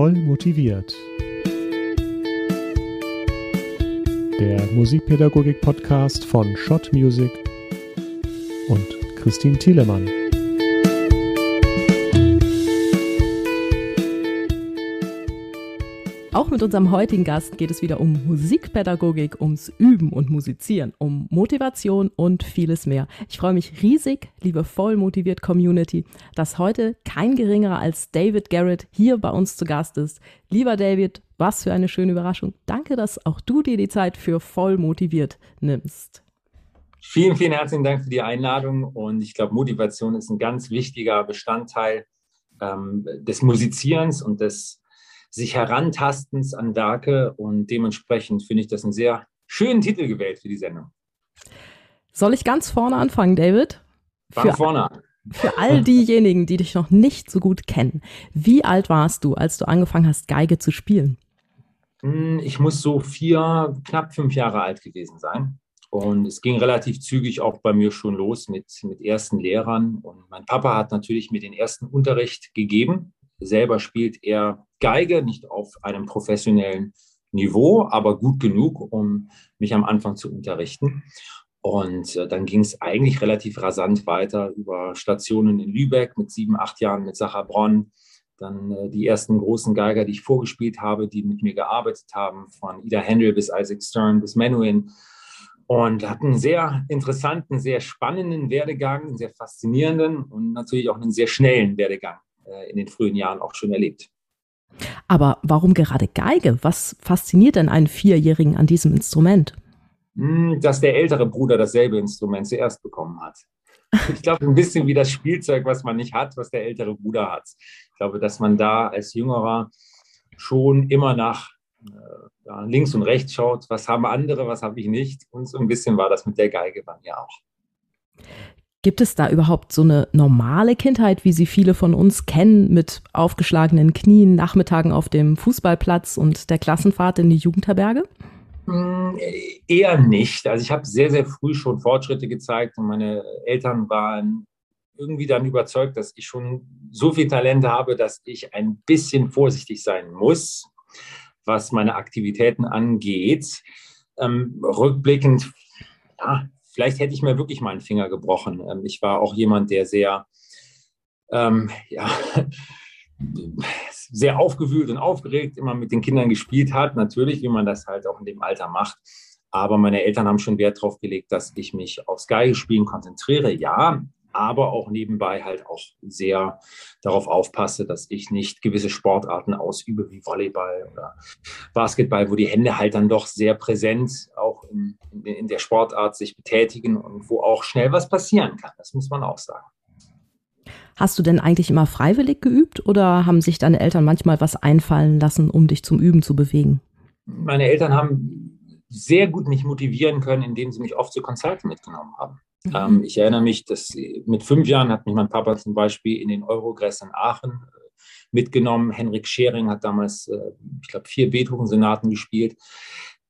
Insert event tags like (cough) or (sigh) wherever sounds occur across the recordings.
Voll motiviert. Der Musikpädagogik-Podcast von Schott Music und Christine Thielemann. Auch mit unserem heutigen Gast geht es wieder um Musikpädagogik, ums Üben und Musizieren, um Motivation und vieles mehr. Ich freue mich riesig, liebe voll motiviert Community, dass heute kein geringerer als David Garrett hier bei uns zu Gast ist. Lieber David, was für eine schöne Überraschung. Danke, dass auch du dir die Zeit für voll motiviert nimmst. Vielen, vielen herzlichen Dank für die Einladung und ich glaube, Motivation ist ein ganz wichtiger Bestandteil ähm, des Musizierens und des sich herantastens an Werke und dementsprechend finde ich das einen sehr schönen Titel gewählt für die Sendung. Soll ich ganz vorne anfangen, David? Fang vorne an. Für all (laughs) diejenigen, die dich noch nicht so gut kennen, wie alt warst du, als du angefangen hast, Geige zu spielen? Hm, ich muss so vier, knapp fünf Jahre alt gewesen sein. Und es ging relativ zügig auch bei mir schon los mit, mit ersten Lehrern. Und mein Papa hat natürlich mir den ersten Unterricht gegeben selber spielt er Geige, nicht auf einem professionellen Niveau, aber gut genug, um mich am Anfang zu unterrichten. Und äh, dann ging es eigentlich relativ rasant weiter über Stationen in Lübeck mit sieben, acht Jahren mit Sacha Bronn. Dann äh, die ersten großen Geiger, die ich vorgespielt habe, die mit mir gearbeitet haben, von Ida Händel bis Isaac Stern bis Menuhin. Und hatten einen sehr interessanten, sehr spannenden Werdegang, einen sehr faszinierenden und natürlich auch einen sehr schnellen Werdegang. Äh, in den frühen Jahren auch schon erlebt. Aber warum gerade Geige? Was fasziniert denn einen Vierjährigen an diesem Instrument? Hm, dass der ältere Bruder dasselbe Instrument zuerst bekommen hat. (laughs) Ich glaube, ein bisschen wie das Spielzeug, was man nicht hat, was der ältere Bruder hat. Ich glaube, dass man da als Jüngerer schon immer nach äh, links und rechts schaut, was haben andere, was habe ich nicht. Und so ein bisschen war das mit der Geige bei mir auch. Gibt es da überhaupt so eine normale Kindheit, wie sie viele von uns kennen, mit aufgeschlagenen Knien, Nachmittagen auf dem Fußballplatz und der Klassenfahrt in die Jugendherberge? Hm, eher nicht. Also ich habe sehr, sehr früh schon Fortschritte gezeigt und meine Eltern waren irgendwie dann überzeugt, dass ich schon so viel Talent habe, dass ich ein bisschen vorsichtig sein muss, was meine Aktivitäten angeht. Ähm, rückblickend, ja, vielleicht hätte ich mir wirklich mal einen Finger gebrochen. Ähm, ich war auch jemand, der sehr, ähm, ja, (laughs) sehr aufgewühlt und aufgeregt immer mit den Kindern gespielt hat. Natürlich, wie man das halt auch in dem Alter macht. Aber meine Eltern haben schon Wert darauf gelegt, dass ich mich aufs Geigespielen konzentriere. Ja, aber auch nebenbei halt auch sehr darauf aufpasse, dass ich nicht gewisse Sportarten ausübe wie Volleyball oder Basketball, wo die Hände halt dann doch sehr präsent auch in, in der Sportart sich betätigen und wo auch schnell was passieren kann. Das muss man auch sagen. Hast du denn eigentlich immer freiwillig geübt oder haben sich deine Eltern manchmal was einfallen lassen, um dich zum Üben zu bewegen? Meine Eltern haben sehr gut mich motivieren können, indem sie mich oft zu Konzerten mitgenommen haben. Mhm. Ähm, ich erinnere mich, dass mit fünf Jahren hat mich mein Papa zum Beispiel in den Eurogress in Aachen äh, mitgenommen. Henrik Schering hat damals, äh, ich glaube, vier Beethoven-Sonaten gespielt.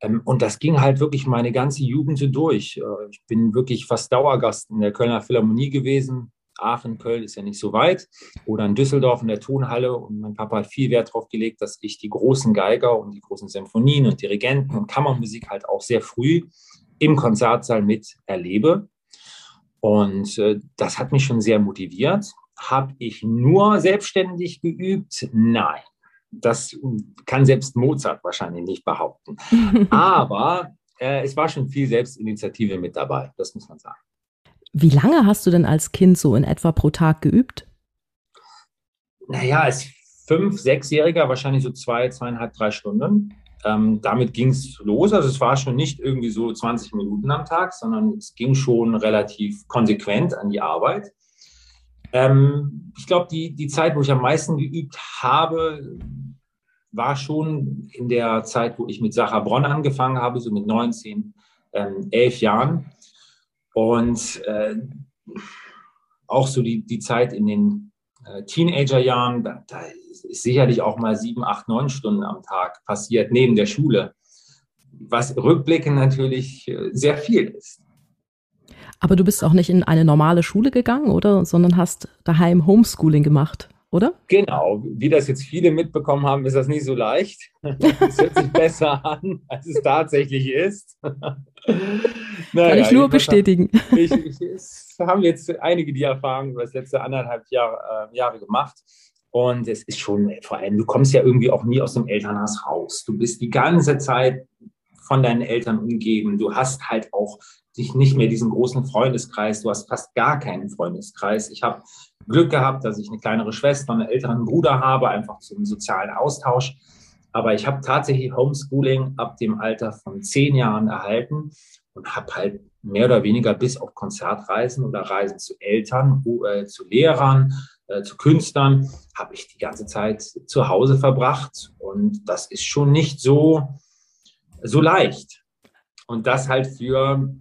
Ähm, und das ging halt wirklich meine ganze Jugend so durch. Äh, ich bin wirklich fast Dauergast in der Kölner Philharmonie gewesen. Aachen, Köln ist ja nicht so weit. Oder in Düsseldorf in der Tonhalle. Und mein Papa hat viel Wert darauf gelegt, dass ich die großen Geiger und die großen Symphonien und Dirigenten und Kammermusik halt auch sehr früh im Konzertsaal mit erlebe. Und äh, das hat mich schon sehr motiviert. Habe ich nur selbstständig geübt? Nein. Das kann selbst Mozart wahrscheinlich nicht behaupten. (laughs) Aber äh, es war schon viel Selbstinitiative mit dabei, das muss man sagen. Wie lange hast du denn als Kind so in etwa pro Tag geübt? Naja, als Fünf-, Sechsjähriger wahrscheinlich so zwei, zweieinhalb, drei Stunden. Ähm, damit ging es los. Also es war schon nicht irgendwie so 20 Minuten am Tag, sondern es ging schon relativ konsequent an die Arbeit. Ähm, ich glaube, die, die Zeit, wo ich am meisten geübt habe, war schon in der Zeit, wo ich mit Sacha Bronn angefangen habe, so mit 19, ähm, 11 Jahren. Und äh, auch so die, die Zeit in den äh, Teenagerjahren, da, da ist sicherlich auch mal sieben, acht, neun Stunden am Tag passiert neben der Schule, was rückblickend natürlich äh, sehr viel ist. Aber du bist auch nicht in eine normale Schule gegangen, oder? Sondern hast daheim Homeschooling gemacht. oder? Genau. Wie das jetzt viele mitbekommen haben, ist das nicht so leicht. (laughs) Es hört sich besser an, als es tatsächlich ist. naja, (laughs) Kann ich nur bestätigen. Ich, ich, haben jetzt einige die Erfahrung über das letzte anderthalb Jahr, äh, Jahre gemacht. Und es ist schon, vor allem, du kommst ja irgendwie auch nie aus dem Elternhaus raus. Du bist die ganze Zeit von deinen Eltern umgeben. Du hast halt auch dich nicht mehr diesen großen Freundeskreis. Du hast fast gar keinen Freundeskreis. Ich habe Glück gehabt, dass ich eine kleinere Schwester und einen älteren Bruder habe, einfach zum sozialen Austausch. Aber ich habe tatsächlich Homeschooling ab dem Alter von zehn Jahren erhalten und habe halt mehr oder weniger bis auf Konzertreisen oder Reisen zu Eltern, äh, zu Lehrern, äh, zu Künstlern, habe ich die ganze Zeit zu Hause verbracht. Und das ist schon nicht so, so leicht. Und das halt für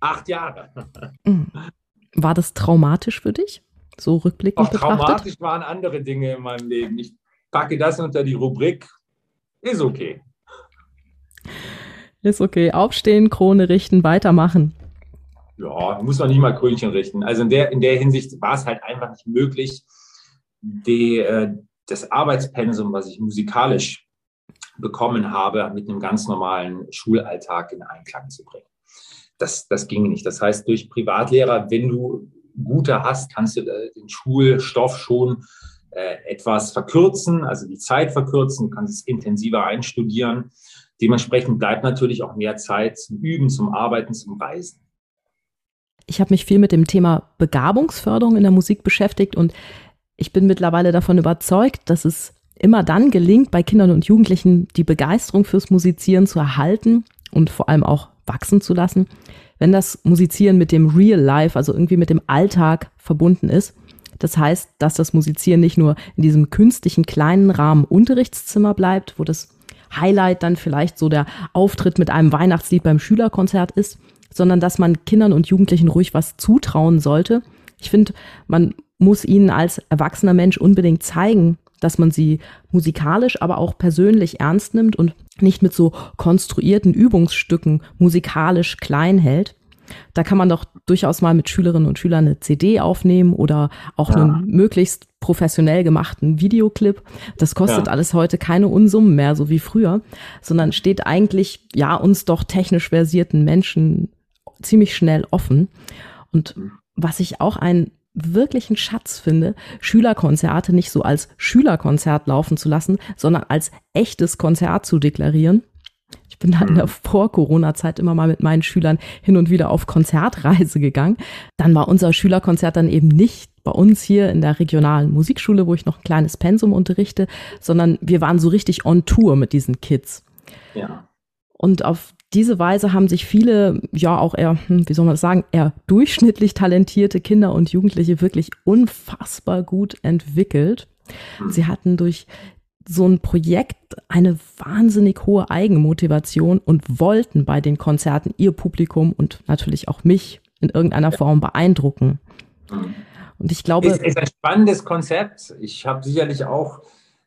acht Jahre. (laughs) Mhm. War das traumatisch für dich? So rückblickend Auch betrachtet? Traumatisch waren andere Dinge in meinem Leben. Ich packe das unter die Rubrik, ist okay. Ist okay. Aufstehen, Krone richten, weitermachen. Ja, muss man nicht mal Krönchen richten. Also in der, in der Hinsicht war es halt einfach nicht möglich, die, äh, das Arbeitspensum, was ich musikalisch bekommen habe, mit einem ganz normalen Schulalltag in Einklang zu bringen. Das, das ging nicht. Das heißt, durch Privatlehrer, wenn du gute hast, kannst du äh, den Schulstoff schon äh, etwas verkürzen, also die Zeit verkürzen, kannst es intensiver einstudieren. Dementsprechend bleibt natürlich auch mehr Zeit zum Üben, zum Arbeiten, zum Reisen. Ich habe mich viel mit dem Thema Begabungsförderung in der Musik beschäftigt und ich bin mittlerweile davon überzeugt, dass es immer dann gelingt, bei Kindern und Jugendlichen die Begeisterung fürs Musizieren zu erhalten und vor allem auch wachsen zu lassen, wenn das Musizieren mit dem Real Life, also irgendwie mit dem Alltag verbunden ist. Das heißt, dass das Musizieren nicht nur in diesem künstlichen kleinen Rahmen Unterrichtszimmer bleibt, wo das Highlight dann vielleicht so der Auftritt mit einem Weihnachtslied beim Schülerkonzert ist, sondern dass man Kindern und Jugendlichen ruhig was zutrauen sollte. Ich finde, man muss ihnen als erwachsener Mensch unbedingt zeigen, dass man sie musikalisch, aber auch persönlich ernst nimmt und nicht mit so konstruierten Übungsstücken musikalisch klein hält. Da kann man doch durchaus mal mit Schülerinnen und Schülern eine CD aufnehmen oder auch ja. einen möglichst professionell gemachten Videoclip. Das kostet ja. alles heute keine Unsummen mehr, so wie früher, sondern steht eigentlich, ja, uns doch technisch versierten Menschen ziemlich schnell offen. Und was ich auch ein wirklichen Schatz finde, Schülerkonzerte nicht so als Schülerkonzert laufen zu lassen, sondern als echtes Konzert zu deklarieren. Ich bin da in der mhm. Vor-Corona-Zeit immer mal mit meinen Schülern hin und wieder auf Konzertreise gegangen. Dann war unser Schülerkonzert dann eben nicht bei uns hier in der regionalen Musikschule, wo ich noch ein kleines Pensum unterrichte, sondern wir waren so richtig on Tour mit diesen Kids. Ja. Und auf diese Weise haben sich viele, ja auch eher, hm, wie soll man das sagen, eher durchschnittlich talentierte Kinder und Jugendliche wirklich unfassbar gut entwickelt. Hm. Sie hatten durch so ein Projekt eine wahnsinnig hohe Eigenmotivation und wollten bei den Konzerten ihr Publikum und natürlich auch mich in irgendeiner Form beeindrucken. Und ich glaube. Es ist ein spannendes Konzept. Ich habe sicherlich auch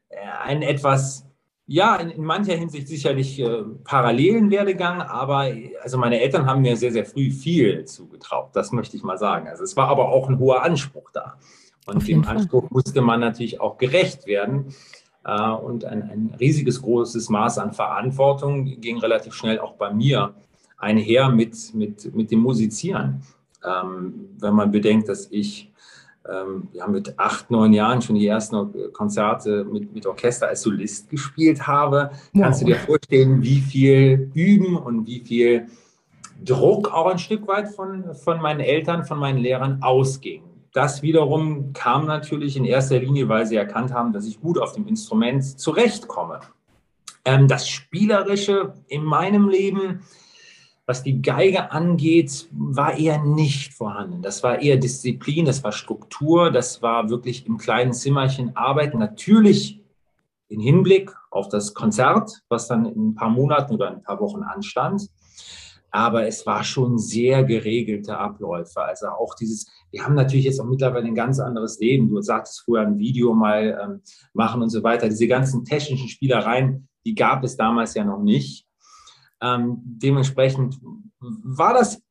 äh, ein etwas ja, in, in, mancher Hinsicht sicherlich äh, parallelen Werdegang, aber also meine Eltern haben mir sehr, sehr früh viel zugetraut, das möchte ich mal sagen. Also es war aber auch ein hoher Anspruch da. Und dem Anspruch musste man natürlich auch gerecht werden. Äh, und ein, ein riesiges, großes Maß an Verantwortung ging relativ schnell auch bei mir einher mit, mit, mit dem Musizieren. Ähm, wenn man bedenkt, dass ich ähm, ja, mit acht, neun Jahren schon die ersten Konzerte mit, mit Orchester als Solist gespielt habe, wow. kannst du dir vorstellen, wie viel Üben und wie viel Druck auch ein Stück weit von, von meinen Eltern, von meinen Lehrern ausging. Das wiederum kam natürlich in erster Linie, weil sie erkannt haben, dass ich gut auf dem Instrument zurechtkomme. Ähm, das Spielerische in meinem Leben was die Geige angeht, war eher nicht vorhanden. Das war eher Disziplin, das war Struktur, das war wirklich im kleinen Zimmerchen arbeiten. Natürlich in Hinblick auf das Konzert, was dann in ein paar Monaten oder ein paar Wochen anstand. Aber es war schon sehr geregelte Abläufe. Also auch dieses, wir haben natürlich jetzt auch mittlerweile ein ganz anderes Leben. Du sagtest früher ein Video mal ähm, machen und so weiter. Diese ganzen technischen Spielereien, die gab es damals ja noch nicht. Ähm, dementsprechend war das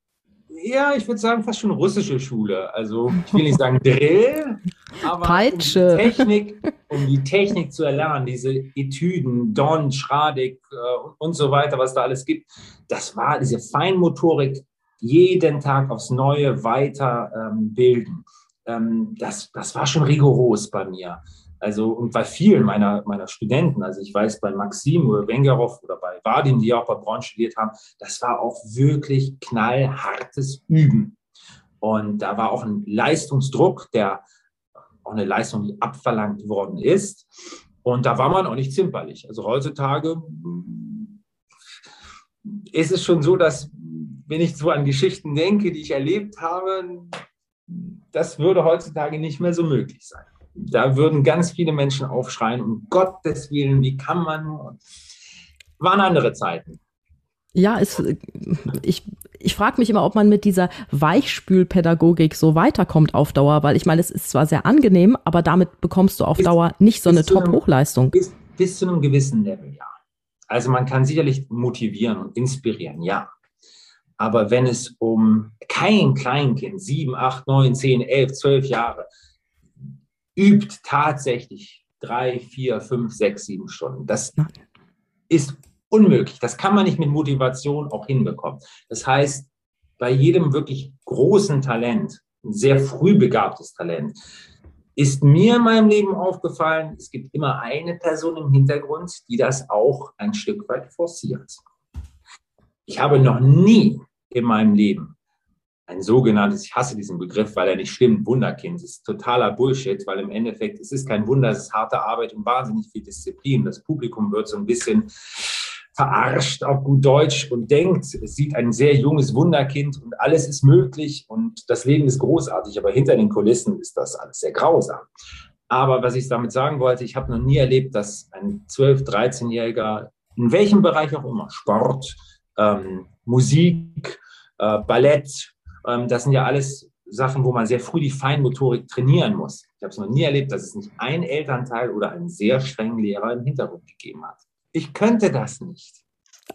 eher, ich würde sagen, fast schon russische Schule. Also ich will nicht sagen Drill, (laughs) Aber Peitsche. Um die, Technik, um die Technik zu erlernen, diese Etüden, Don, Schradig äh, und, so weiter, was da alles gibt, das war diese Feinmotorik, jeden Tag aufs Neue weiter ähm, bilden. Ähm, das, das war schon rigoros bei mir. Also, und bei vielen meiner, meiner Studenten, also ich weiß bei Maxim oder Wengerov oder bei Vadim, die auch bei Braun studiert haben, das war auch wirklich knallhartes Üben. Und da war auch ein Leistungsdruck, der auch eine Leistung, die abverlangt worden ist. Und da war man auch nicht zimperlich. Also heutzutage ist es schon so, dass wenn ich so an Geschichten denke, die ich erlebt habe, das würde heutzutage nicht mehr so möglich sein. Da würden ganz viele Menschen aufschreien, um Gottes Willen, wie kann man nur? Waren andere Zeiten. Ja, es, ich, ich frage mich immer, ob man mit dieser Weichspülpädagogik so weiterkommt auf Dauer, weil ich meine, es ist zwar sehr angenehm, aber damit bekommst du auf Dauer nicht so eine Top-Hochleistung. Bis, bis zu einem gewissen Level, ja. Also man kann sicherlich motivieren und inspirieren, ja. Aber wenn es um kein Kleinkind, sieben, acht, neun, zehn, elf, zwölf Jahre, übt tatsächlich drei, vier, fünf, sechs, sieben Stunden. Das ist unmöglich. Das kann man nicht mit Motivation auch hinbekommen. Das heißt, bei jedem wirklich großen Talent, ein sehr früh begabtes Talent, ist mir in meinem Leben aufgefallen, es gibt immer eine Person im Hintergrund, die das auch ein Stück weit forciert. Ich habe noch nie in meinem Leben ein sogenanntes, ich hasse diesen Begriff, weil er nicht stimmt, Wunderkind. Das ist totaler Bullshit, weil im Endeffekt, es ist kein Wunder, es ist harte Arbeit und wahnsinnig viel Disziplin. Das Publikum wird so ein bisschen verarscht auf gut Deutsch und denkt, es sieht ein sehr junges Wunderkind und alles ist möglich und das Leben ist großartig, aber hinter den Kulissen ist das alles sehr grausam. Aber was ich damit sagen wollte, ich habe noch nie erlebt, dass ein 12-, 13-Jähriger, in welchem Bereich auch immer, Sport, ähm, Musik, äh, Ballett, ähm, das sind ja alles Sachen, wo man sehr früh die Feinmotorik trainieren muss. Ich habe es noch nie erlebt, dass es nicht ein Elternteil oder einen sehr strengen Lehrer im Hintergrund gegeben hat. Ich könnte das nicht.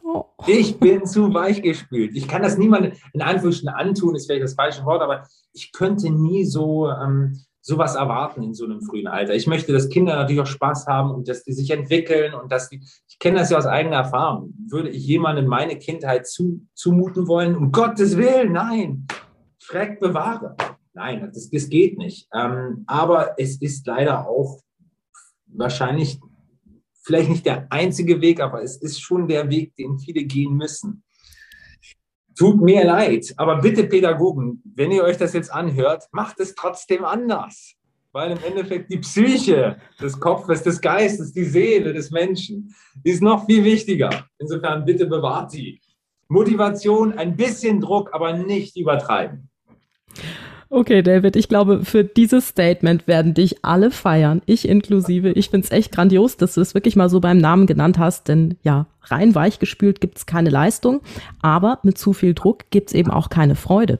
Oh. Ich bin zu weich gespült. Ich kann das niemandem in Anführungsstrichen antun, ist vielleicht das falsche Wort, aber ich könnte nie so ähm, sowas erwarten in so einem frühen Alter. Ich möchte, dass Kinder natürlich auch Spaß haben und dass die sich entwickeln und dass die, ich kenne das ja aus eigener Erfahrung. Würde ich jemandem meine Kindheit zu, zumuten wollen? Um Gottes Willen, nein. Schreck bewahre. Nein, das, das geht nicht. Ähm, aber es ist leider auch wahrscheinlich vielleicht nicht der einzige Weg, aber es ist schon der Weg, den viele gehen müssen. Tut mir leid, aber bitte Pädagogen, wenn ihr euch das jetzt anhört, macht es trotzdem anders. Weil im Endeffekt die Psyche des Kopfes, des Geistes, die Seele des Menschen ist noch viel wichtiger. Insofern bitte bewahrt sie. Motivation, ein bisschen Druck, aber nicht übertreiben. Okay, David, ich glaube, für dieses Statement werden dich alle feiern, ich inklusive. Ich finde es echt grandios, dass du es wirklich mal so beim Namen genannt hast, denn ja, rein weich gespült gibt es keine Leistung, aber mit zu viel Druck gibt es eben auch keine Freude.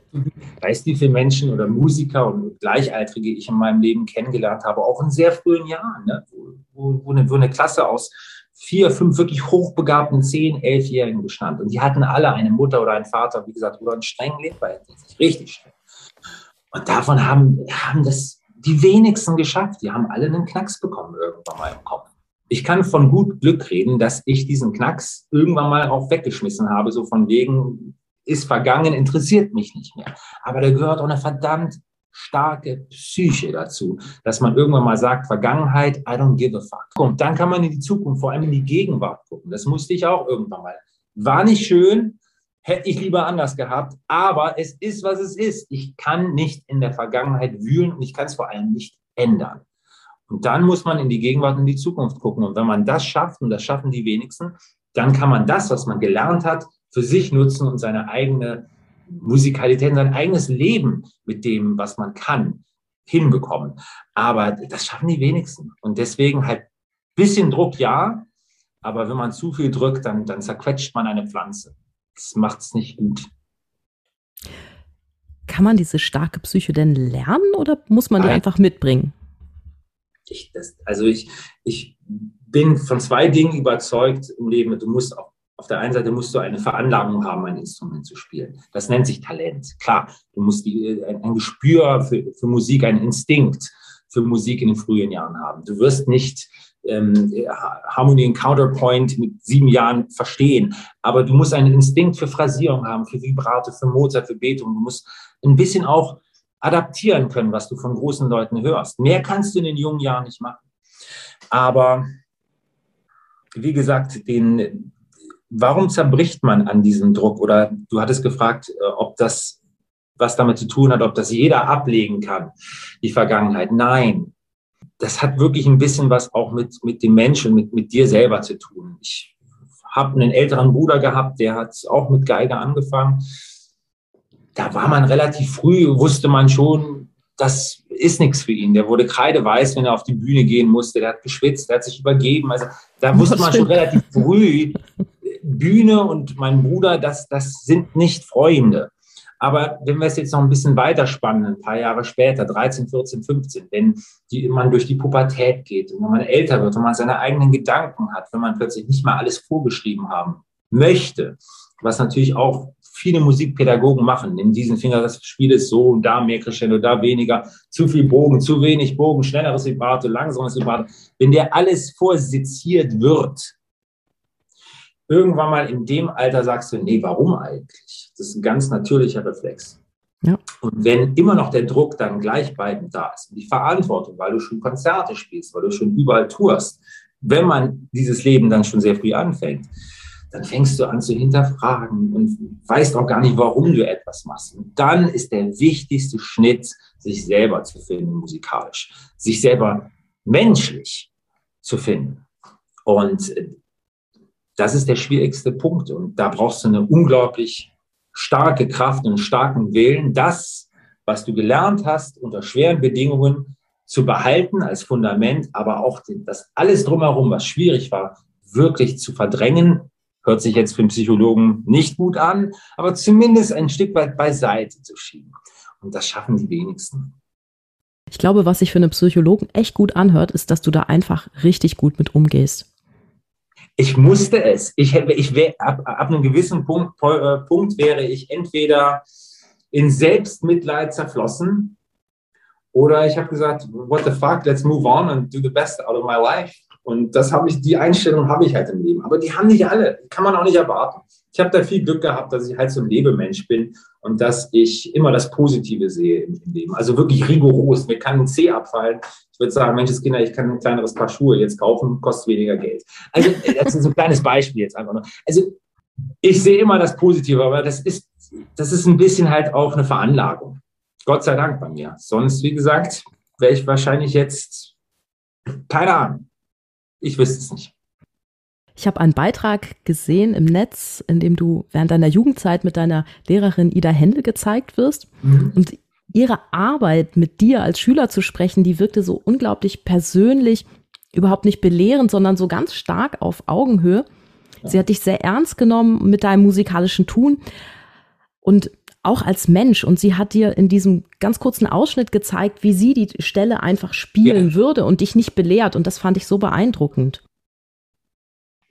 Weißt du, wie viele Menschen oder Musiker und Gleichaltrige ich in meinem Leben kennengelernt habe, auch in sehr frühen Jahren, ne? wo, wo, eine, wo eine Klasse aus vier, fünf wirklich hochbegabten, zehn, elfjährigen bestand. Und die hatten alle eine Mutter oder einen Vater, wie gesagt, oder einen strengen Lehrer. Richtig streng. Und davon haben, haben das die wenigsten geschafft. Die haben alle einen Knacks bekommen irgendwann mal im Kopf. Ich kann von gut Glück reden, dass ich diesen Knacks irgendwann mal auch weggeschmissen habe, so von wegen, ist vergangen, interessiert mich nicht mehr. Aber da gehört auch eine verdammt starke Psyche dazu, dass man irgendwann mal sagt, Vergangenheit, I don't give a fuck. Und dann kann man in die Zukunft, vor allem in die Gegenwart gucken. Das musste ich auch irgendwann mal. War nicht schön, hätte ich lieber anders gehabt. Aber es ist, was es ist. Ich kann nicht in der Vergangenheit wühlen und ich kann es vor allem nicht ändern. Und dann muss man in die Gegenwart und in die Zukunft gucken. Und wenn man das schafft, und das schaffen die wenigsten, dann kann man das, was man gelernt hat, für sich nutzen und seine eigene Musikalität, sein eigenes Leben mit dem, was man kann, hinbekommen. Aber das schaffen die wenigsten. Und deswegen halt bisschen Druck, ja. Aber wenn man zu viel drückt, dann, dann zerquetscht man eine Pflanze das macht es nicht gut. Kann man diese starke Psyche denn lernen oder muss man die Nein. einfach mitbringen? Ich, das, also ich, ich bin von zwei Dingen überzeugt im Leben. Du musst auf, auf der einen Seite musst du eine Veranlagung haben, ein Instrument zu spielen. Das nennt sich Talent. Klar, du musst die, ein, ein Gespür für, für Musik, ein Instinkt für Musik in den frühen Jahren haben. Du wirst nicht ähm, Harmony und Counterpoint mit sieben Jahren verstehen, aber du musst einen Instinkt für Phrasierung haben, für Vibrato, für Mozart, für Beethoven. Du musst ein bisschen auch adaptieren können, was du von großen Leuten hörst. Mehr kannst du in den jungen Jahren nicht machen. Aber wie gesagt, den, warum zerbricht man an diesem Druck? Oder du hattest gefragt, äh, ob das was damit zu tun hat, ob das jeder ablegen kann, die Vergangenheit. Nein, das hat wirklich ein bisschen was auch mit, mit dem Menschen, mit, mit dir selber zu tun. Ich habe einen älteren Bruder gehabt, der hat auch mit Geige angefangen. Da war man relativ früh, wusste man schon, das ist nichts für ihn. Der wurde kreideweiß, wenn er auf die Bühne gehen musste. Der hat geschwitzt, der hat sich übergeben. Also da wusste man schon relativ früh, Bühne und mein Bruder, das, das sind nicht Freunde. Aber wenn wir es jetzt noch ein bisschen weiter spannen, ein paar Jahre später, 13, 14, 15, wenn die, man durch die Pubertät geht und wenn man älter wird und man seine eigenen Gedanken hat, wenn man plötzlich nicht mal alles vorgeschrieben haben möchte, was natürlich auch viele Musikpädagogen machen. In diesem Finger, das Spiel ist so und da mehr Crescendo, da weniger, zu viel Bogen, zu wenig Bogen, schnelleres Vibrato, langsames Vibrato. Wenn der alles vorseziert wird, irgendwann mal in dem Alter sagst du, nee, warum eigentlich? Das ist ein ganz natürlicher Reflex. Ja. Und wenn immer noch der Druck dann gleichbleibend da ist und die Verantwortung, weil du schon Konzerte spielst, weil du schon überall tourst, wenn man dieses Leben dann schon sehr früh anfängt, dann fängst du an zu hinterfragen und weißt auch gar nicht, warum du etwas machst. Und dann ist der wichtigste Schnitt, sich selber zu finden musikalisch, sich selber menschlich zu finden. Und das ist der schwierigste Punkt. Und da brauchst du eine unglaublich starke Kraft und starken Willen, das, was du gelernt hast, unter schweren Bedingungen zu behalten als Fundament, aber auch das alles drumherum, was schwierig war, wirklich zu verdrängen. Hört sich jetzt für einen Psychologen nicht gut an, aber zumindest ein Stück weit beiseite zu schieben. Und das schaffen die wenigsten. Ich glaube, was sich für einen Psychologen echt gut anhört, ist, dass du da einfach richtig gut mit umgehst. Ich musste es. Ich, ich wär, ab, ab einem gewissen Punkt, äh, Punkt wäre ich entweder in Selbstmitleid zerflossen oder ich habe gesagt, what the fuck, let's move on and do the best out of my life. Und das habe ich, die Einstellung habe ich halt im Leben. Aber die haben nicht alle, kann man auch nicht erwarten. Ich habe da viel Glück gehabt, dass ich halt so ein Lebemensch bin und dass ich immer das Positive sehe im, Leben. Also wirklich rigoros. Mir kann ein C abfallen. Ich würde sagen, Mensch, Kinder, ich kann ein kleineres Paar Schuhe jetzt kaufen, kostet weniger Geld. Also das ist ein kleines Beispiel jetzt einfach nur. Also ich sehe immer das Positive, aber das ist, das ist ein bisschen halt auch eine Veranlagung. Gott sei Dank bei mir. Sonst, wie gesagt, wäre ich wahrscheinlich jetzt, keine Ahnung. Ich wüsste es nicht. Ich habe einen Beitrag gesehen im Netz, in dem du während deiner Jugendzeit mit deiner Lehrerin Ida Händel gezeigt wirst. Mhm. Und ihre Arbeit mit dir als Schüler zu sprechen, die wirkte so unglaublich persönlich, überhaupt nicht belehrend, sondern so ganz stark auf Augenhöhe. Sie hat dich sehr ernst genommen mit deinem musikalischen Tun und auch als Mensch. Und sie hat dir in diesem ganz kurzen Ausschnitt gezeigt, wie sie die Stelle einfach spielen ja. würde und dich nicht belehrt. Und das fand ich so beeindruckend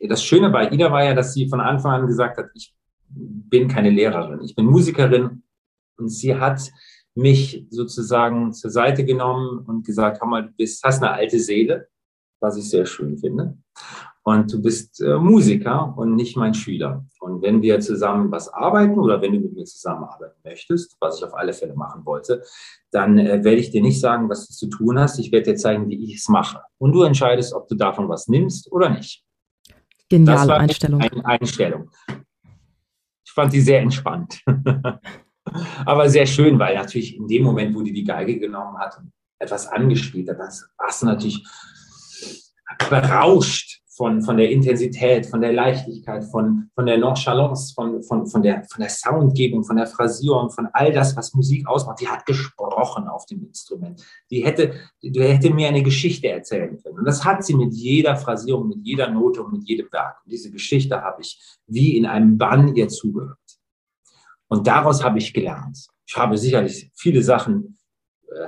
das Schöne bei Ida war ja, dass sie von Anfang an gesagt hat, ich bin keine Lehrerin, ich bin Musikerin. Und sie hat mich sozusagen zur Seite genommen und gesagt, hör mal, du bist, hast eine alte Seele, was ich sehr schön finde. Und du bist äh, Musiker und nicht mein Schüler. Und wenn wir zusammen was arbeiten oder wenn du mit mir zusammenarbeiten möchtest, was ich auf alle Fälle machen wollte, dann äh, werde ich dir nicht sagen, was du zu tun hast. Ich werde dir zeigen, wie ich es mache. Und du entscheidest, ob du davon was nimmst oder nicht. Geniale Einstellung. Eine Einstellung. Ich fand die sehr entspannt. (laughs) Aber sehr schön, weil natürlich in dem Moment, wo die die Geige genommen hat und etwas angespielt hat, warst du natürlich berauscht von, von der Intensität, von der Leichtigkeit, von, von der Nonchalance, von, von, von, der, von der Soundgebung, von der Phrasierung, von all das, was Musik ausmacht. Die hat gesprochen auf dem Instrument. Die hätte, die hätte mir eine Geschichte erzählen können. Und das hat sie mit jeder Phrasierung, mit jeder Note und mit jedem Werk. Und diese Geschichte habe ich wie in einem Bann ihr zugehört. Und daraus habe ich gelernt. Ich habe sicherlich viele Sachen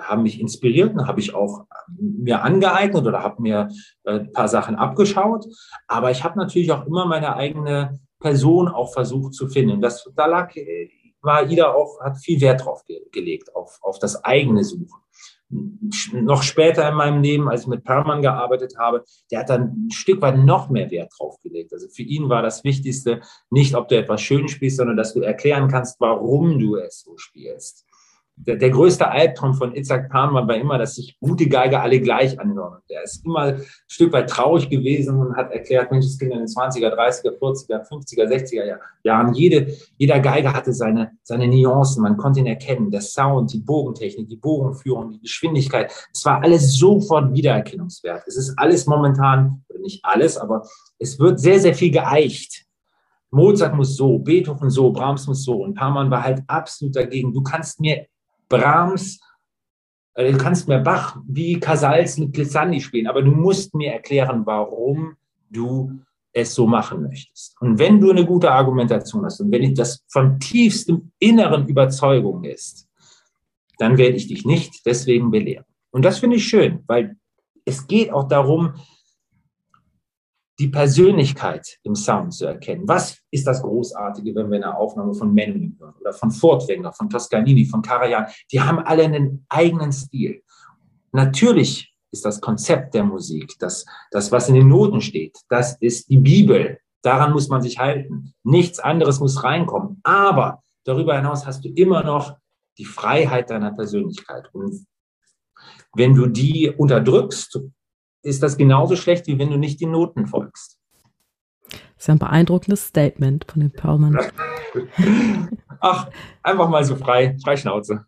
haben mich inspiriert und habe ich auch mir angeeignet oder habe mir äh, ein paar Sachen abgeschaut. Aber ich habe natürlich auch immer meine eigene Person auch versucht zu finden. Das, da lag, äh, war Ida auch, hat viel Wert drauf gelegt, auf, auf das eigene Suchen. noch später in meinem Leben, als ich mit Perlmann gearbeitet habe, der hat dann ein Stück weit noch mehr Wert drauf gelegt. Also für ihn war das Wichtigste nicht, ob du etwas schön spielst, sondern dass du erklären kannst, warum du es so spielst der, der größte Albtraum von Itzhak Palmer war immer, dass sich gute Geiger alle gleich anhören. Der ist immer ein Stück weit traurig gewesen und hat erklärt, Mensch, es ging in den 20er, 30er, 40er, 50er, 60er Jahren. Jede, jeder Geiger hatte seine, seine Nuancen. Man konnte ihn erkennen. Der Sound, die Bogentechnik, die Bogenführung, die Geschwindigkeit. Es war alles sofort wiedererkennungswert. Es ist alles momentan, nicht alles, aber es wird sehr, sehr viel geeicht. Mozart muss so, Beethoven so, Brahms muss so. Und Parmann war halt absolut dagegen. Du kannst mir Brahms, äh, du kannst mir Bach wie Casals mit Glissandi spielen, aber du musst mir erklären, warum du es so machen möchtest. Und wenn du eine gute Argumentation hast und wenn das von tiefstem inneren Überzeugung ist, dann werde ich dich nicht deswegen belehren. Und das finde ich schön, weil es geht auch darum, die Persönlichkeit im Sound zu erkennen. Was ist das Großartige, wenn wir eine Aufnahme von Menuhin hören oder von Furtwängler, von Toscanini, von Karajan? Die haben alle einen eigenen Stil. Natürlich ist das Konzept der Musik, das, das, was in den Noten steht, das ist die Bibel. Daran muss man sich halten. Nichts anderes muss reinkommen. Aber darüber hinaus hast du immer noch die Freiheit deiner Persönlichkeit. Und wenn du die unterdrückst ist das genauso schlecht, wie wenn du nicht den Noten folgst. Das ist ja ein beeindruckendes Statement von den Perlmann. Ach, einfach mal so frei, frei Schnauze.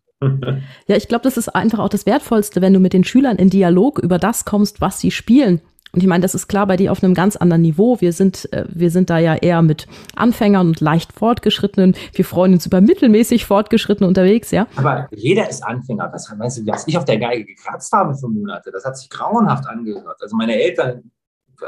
ja, ich glaube, das ist einfach auch das Wertvollste, wenn du mit den Schülern in Dialog über das kommst, was sie spielen und ich meine, das ist klar bei dir auf einem ganz anderen Niveau. Wir sind, äh, wir sind da ja eher mit Anfängern und leicht Fortgeschrittenen. Wir freuen uns über mittelmäßig Fortgeschrittene unterwegs, ja. Aber jeder ist Anfänger. Was meinst du, was ich auf der Geige gekratzt habe für Monate? Das hat sich grauenhaft angehört. Also meine Eltern,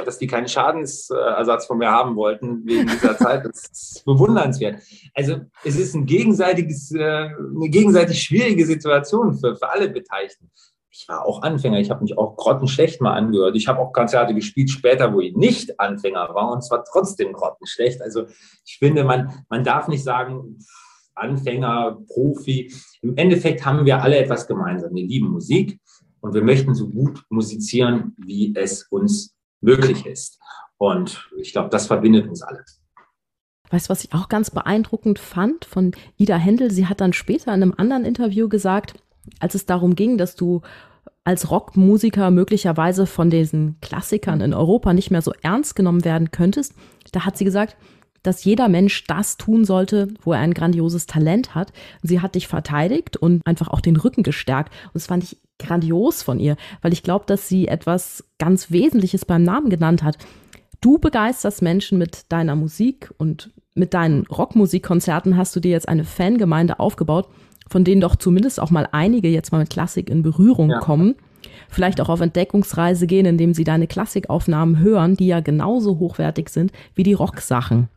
dass die keinen Schadensersatz von mir haben wollten wegen dieser (laughs) Zeit, das ist bewundernswert. Also es ist ein gegenseitiges, äh, eine gegenseitig schwierige Situation für, für alle Beteiligten ich war auch Anfänger, ich habe mich auch grottenschlecht mal angehört. Ich habe auch Konzerte gespielt später, wo ich nicht Anfänger war und zwar trotzdem grottenschlecht. Also ich finde, man, man darf nicht sagen, Anfänger, Profi. Im Endeffekt haben wir alle etwas gemeinsam. Wir lieben Musik und wir möchten so gut musizieren, wie es uns möglich ist. Und ich glaube, das verbindet uns alle. Weißt du, was ich auch ganz beeindruckend fand von Ida Händel? Sie hat dann später in einem anderen Interview gesagt, als es darum ging, dass du als Rockmusiker möglicherweise von diesen Klassikern in Europa nicht mehr so ernst genommen werden könntest, da hat sie gesagt, dass jeder Mensch das tun sollte, wo er ein grandioses Talent hat. Sie hat dich verteidigt und einfach auch den Rücken gestärkt. Und das fand ich grandios von ihr, weil ich glaube, dass sie etwas ganz Wesentliches beim Namen genannt hat. Du begeisterst Menschen mit deiner Musik und mit deinen Rockmusikkonzerten hast du dir jetzt eine Fangemeinde aufgebaut von denen doch zumindest auch mal einige jetzt mal mit Klassik in Berührung ja. kommen. Vielleicht auch auf Entdeckungsreise gehen, indem sie deine Klassikaufnahmen hören, die ja genauso hochwertig sind wie die Rocksachen.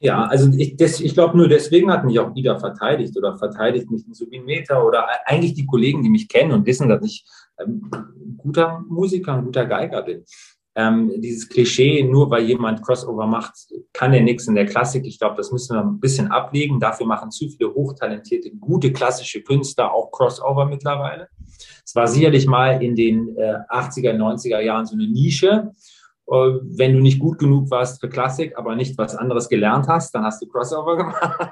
Ja, also ich, ich glaube nur deswegen hat mich auch Ida verteidigt oder verteidigt mich ein Subinmeter oder eigentlich die Kollegen, die mich kennen und wissen, dass ich ein guter Musiker, ein guter Geiger bin ähm, dieses Klischee, nur weil jemand Crossover macht, kann er nichts in der Klassik. Ich glaube, das müssen wir ein bisschen ablegen. Dafür machen zu viele hochtalentierte, gute klassische Künstler auch Crossover mittlerweile. Es war sicherlich mal in den äh, 80er, 90er Jahren so eine Nische. Äh, wenn du nicht gut genug warst für Klassik, aber nicht was anderes gelernt hast, dann hast du Crossover (laughs) gemacht.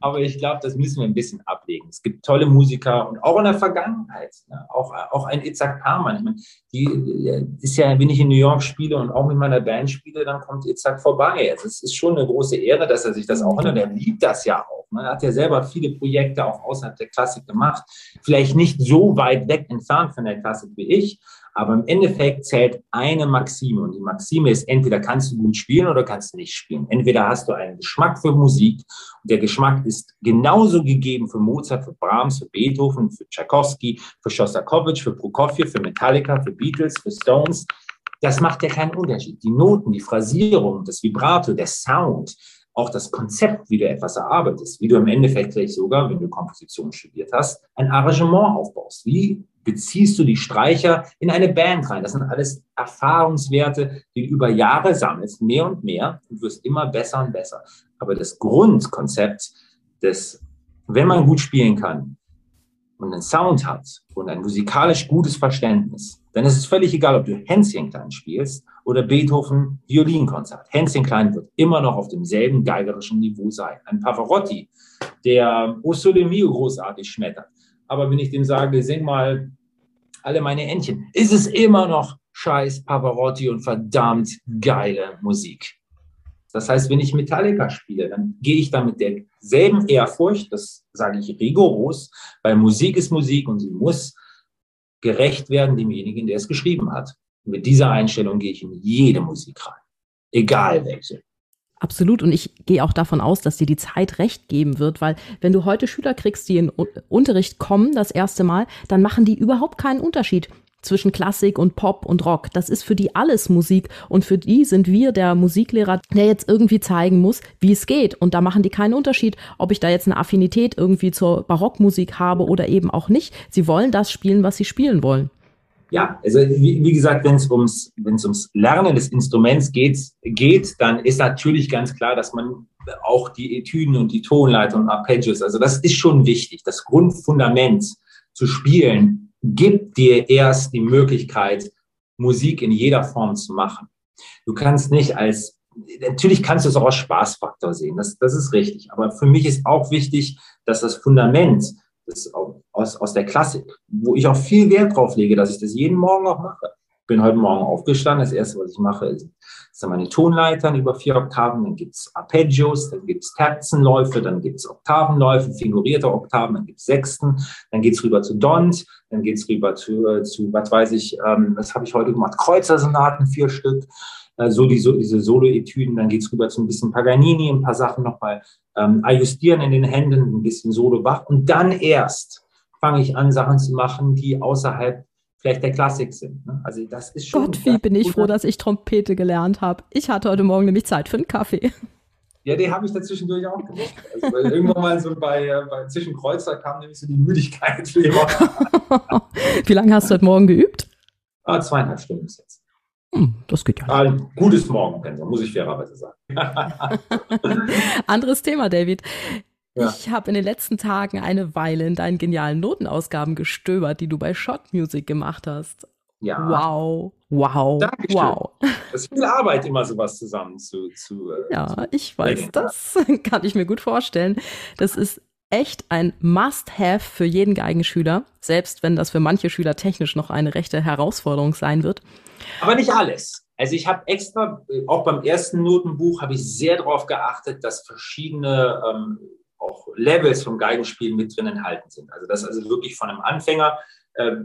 aber ich glaube, das müssen wir ein bisschen ablegen. Es gibt tolle Musiker und auch in der Vergangenheit, ne? auch, auch ein Itzhak Perman. Ich meine, die äh, ist ja, wenn ich in New York spiele und auch mit meiner Band spiele, dann kommt Itzhak vorbei. Also es ist schon eine große Ehre, dass er sich das auch erinnert. Er liebt das ja auch. Ne? Er hat ja selber viele Projekte auch außerhalb der Klassik gemacht. Vielleicht nicht so weit weg entfernt von der Klassik wie ich, aber im Endeffekt zählt eine Maxime und die Maxime ist, entweder kannst du gut spielen oder kannst du nicht spielen. Entweder hast du einen Geschmack für Musik und der Geschmack ist genauso gegeben für Mozart, für Brahms, für Beethoven, für Tchaikovsky, für Shostakovich, für Prokofjew, für Metallica, für Beatles, für Stones. Das macht ja keinen Unterschied. Die Noten, die Phrasierung, das Vibrato, der Sound, auch das Konzept, wie du etwas erarbeitest, wie du im Endeffekt vielleicht sogar, wenn du Komposition studiert hast, ein Arrangement aufbaust. Wie beziehst du die Streicher in eine Band rein? Das sind alles Erfahrungswerte, die du über Jahre sammelst, mehr und mehr und wirst immer besser und besser. Aber das Grundkonzept des, wenn man gut spielen kann, und einen Sound hat und ein musikalisch gutes Verständnis, dann ist es völlig egal, ob du Hänschen klein spielst oder Beethoven Violinkonzert. Hänschen klein wird immer noch auf demselben geigerischen Niveau sein. Ein Pavarotti, der O Sole Mio großartig schmettert. Aber wenn ich dem sage, sing mal alle meine Entchen, ist es immer noch scheiß Pavarotti und verdammt geile Musik. Das heißt, wenn ich Metallica spiele, dann gehe ich da mit derselben Ehrfurcht, das sage ich rigoros, weil Musik ist Musik und sie muss gerecht werden demjenigen, der es geschrieben hat. Und mit dieser Einstellung gehe ich in jede Musik rein, egal welche. Absolut. Und ich gehe auch davon aus, dass dir die Zeit recht geben wird, weil wenn du heute Schüler kriegst, die in Unterricht kommen, das erste Mal, dann machen die überhaupt keinen Unterschied zwischen Klassik und Pop und Rock. Das ist für die alles Musik und für die sind wir der Musiklehrer, der jetzt irgendwie zeigen muss, wie es geht. Und da machen die keinen Unterschied, ob ich da jetzt eine Affinität irgendwie zur Barockmusik habe oder eben auch nicht. Sie wollen das spielen, was sie spielen wollen. Ja, also wie, gesagt, wenn es ums, wenn es ums Lernen des Instruments geht, geht, dann ist natürlich ganz klar, dass man auch die Etüden und die Tonleiter und Arpeggios, also das ist schon wichtig, das Grundfundament zu spielen, gibt dir erst die Möglichkeit, Musik in jeder Form zu machen. Du kannst nicht als, natürlich kannst du es auch als Spaßfaktor sehen, das, das ist richtig. Aber für mich ist auch wichtig, dass das Fundament das aus, aus der Klassik, wo ich auch viel Wert drauf lege, dass ich das jeden Morgen auch mache, bin heute Morgen aufgestanden. Das erste, was ich mache, ist, sind meine Tonleitern über vier Oktaven. Dann gibt's Arpeggios, dann gibt's Terzenläufe, dann gibt's Oktavenläufe, figurierte Oktaven, dann gibt's Sechsten, dann geht's rüber zu Dont, dann geht's rüber zu, äh, zu was weiß ich, ähm, was habe ich heute gemacht? Kreuzersonaten, vier Stück. Äh, so die, so, diese Solo-Etüden, dann geht's rüber zu ein bisschen Paganini, ein paar Sachen nochmal ähm, ajustieren in den Händen, ein bisschen Solo-Bach und dann erst fange ich an, Sachen zu machen, die außerhalb vielleicht der Klassik sind. Ne? Also das ist schon. Gott, wie bin ich froh, dass ich Trompete gelernt habe. Ich hatte heute Morgen nämlich Zeit für einen Kaffee. Ja, den habe ich dazwischendurch auch gemacht. Also irgendwann mal so bei, äh, bei Zwischenkreuzer kam nämlich so die Müdigkeit. (laughs) wie lange hast du heute Morgen geübt? Ah, zweieinhalb Stunden bis jetzt. Hm, das geht ja. Ah, ein gutes Morgenpensum, muss ich fairerweise sagen. (laughs) Anderes Thema, David. Ja. Ich habe in den letzten Tagen eine Weile in deinen genialen Notenausgaben gestöbert, die du bei Shot Music gemacht hast. Ja. Wow, wow, Dankeschön. wow. Das ist viel Arbeit, immer sowas zusammen zu. zu äh, (laughs) ja, zu ich weiß, das (laughs) kann ich mir gut vorstellen. Das ist echt ein Must-Have für jeden Geigenschüler, selbst wenn das für manche Schüler technisch noch eine rechte Herausforderung sein wird. Aber nicht alles. Also ich habe extra, auch beim ersten Notenbuch, habe ich sehr darauf geachtet, dass verschiedene ähm, auch Levels vom Geigenspielen mit drin enthalten sind. Also das also wirklich von einem Anfänger, äh,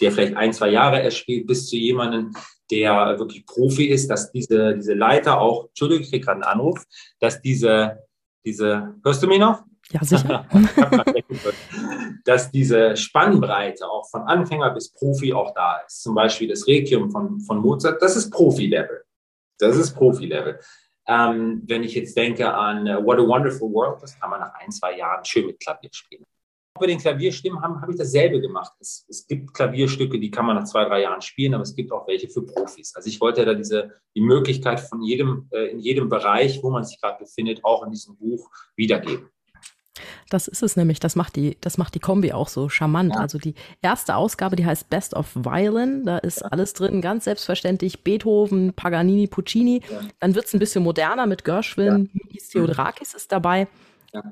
der vielleicht ein, zwei Jahre erst spielt, bis zu jemandem, der wirklich Profi ist, dass diese, diese Leiter auch, Entschuldigung, ich kriege gerade einen Anruf, dass diese, diese, hörst du mich noch? Ja, sicher. (laughs) dass diese Spannbreite auch von Anfänger bis Profi auch da ist. Zum Beispiel das Requiem von, von Mozart, das ist Profi-Level. Das ist Profi-Level. Ähm, wenn ich jetzt denke an uh, What a Wonderful World, das kann man nach ein, zwei Jahren schön mit Klavier spielen. Bei den Klavierstimmen habe hab ich dasselbe gemacht. Es, es, gibt Klavierstücke, die kann man nach zwei, drei Jahren spielen, aber es gibt auch welche für Profis. Also ich wollte da diese, die Möglichkeit von jedem, äh, in jedem Bereich, wo man sich gerade befindet, auch in diesem Buch wiedergeben. Das ist es nämlich, das macht die, das macht die Kombi auch so charmant. Ja. Also die erste Ausgabe, die heißt Best of Violin, da ist ja. alles drin, ganz selbstverständlich, Beethoven, Paganini, Puccini. Ja. Dann wird es ein bisschen moderner mit Gershwin. Theodorakis ist dabei.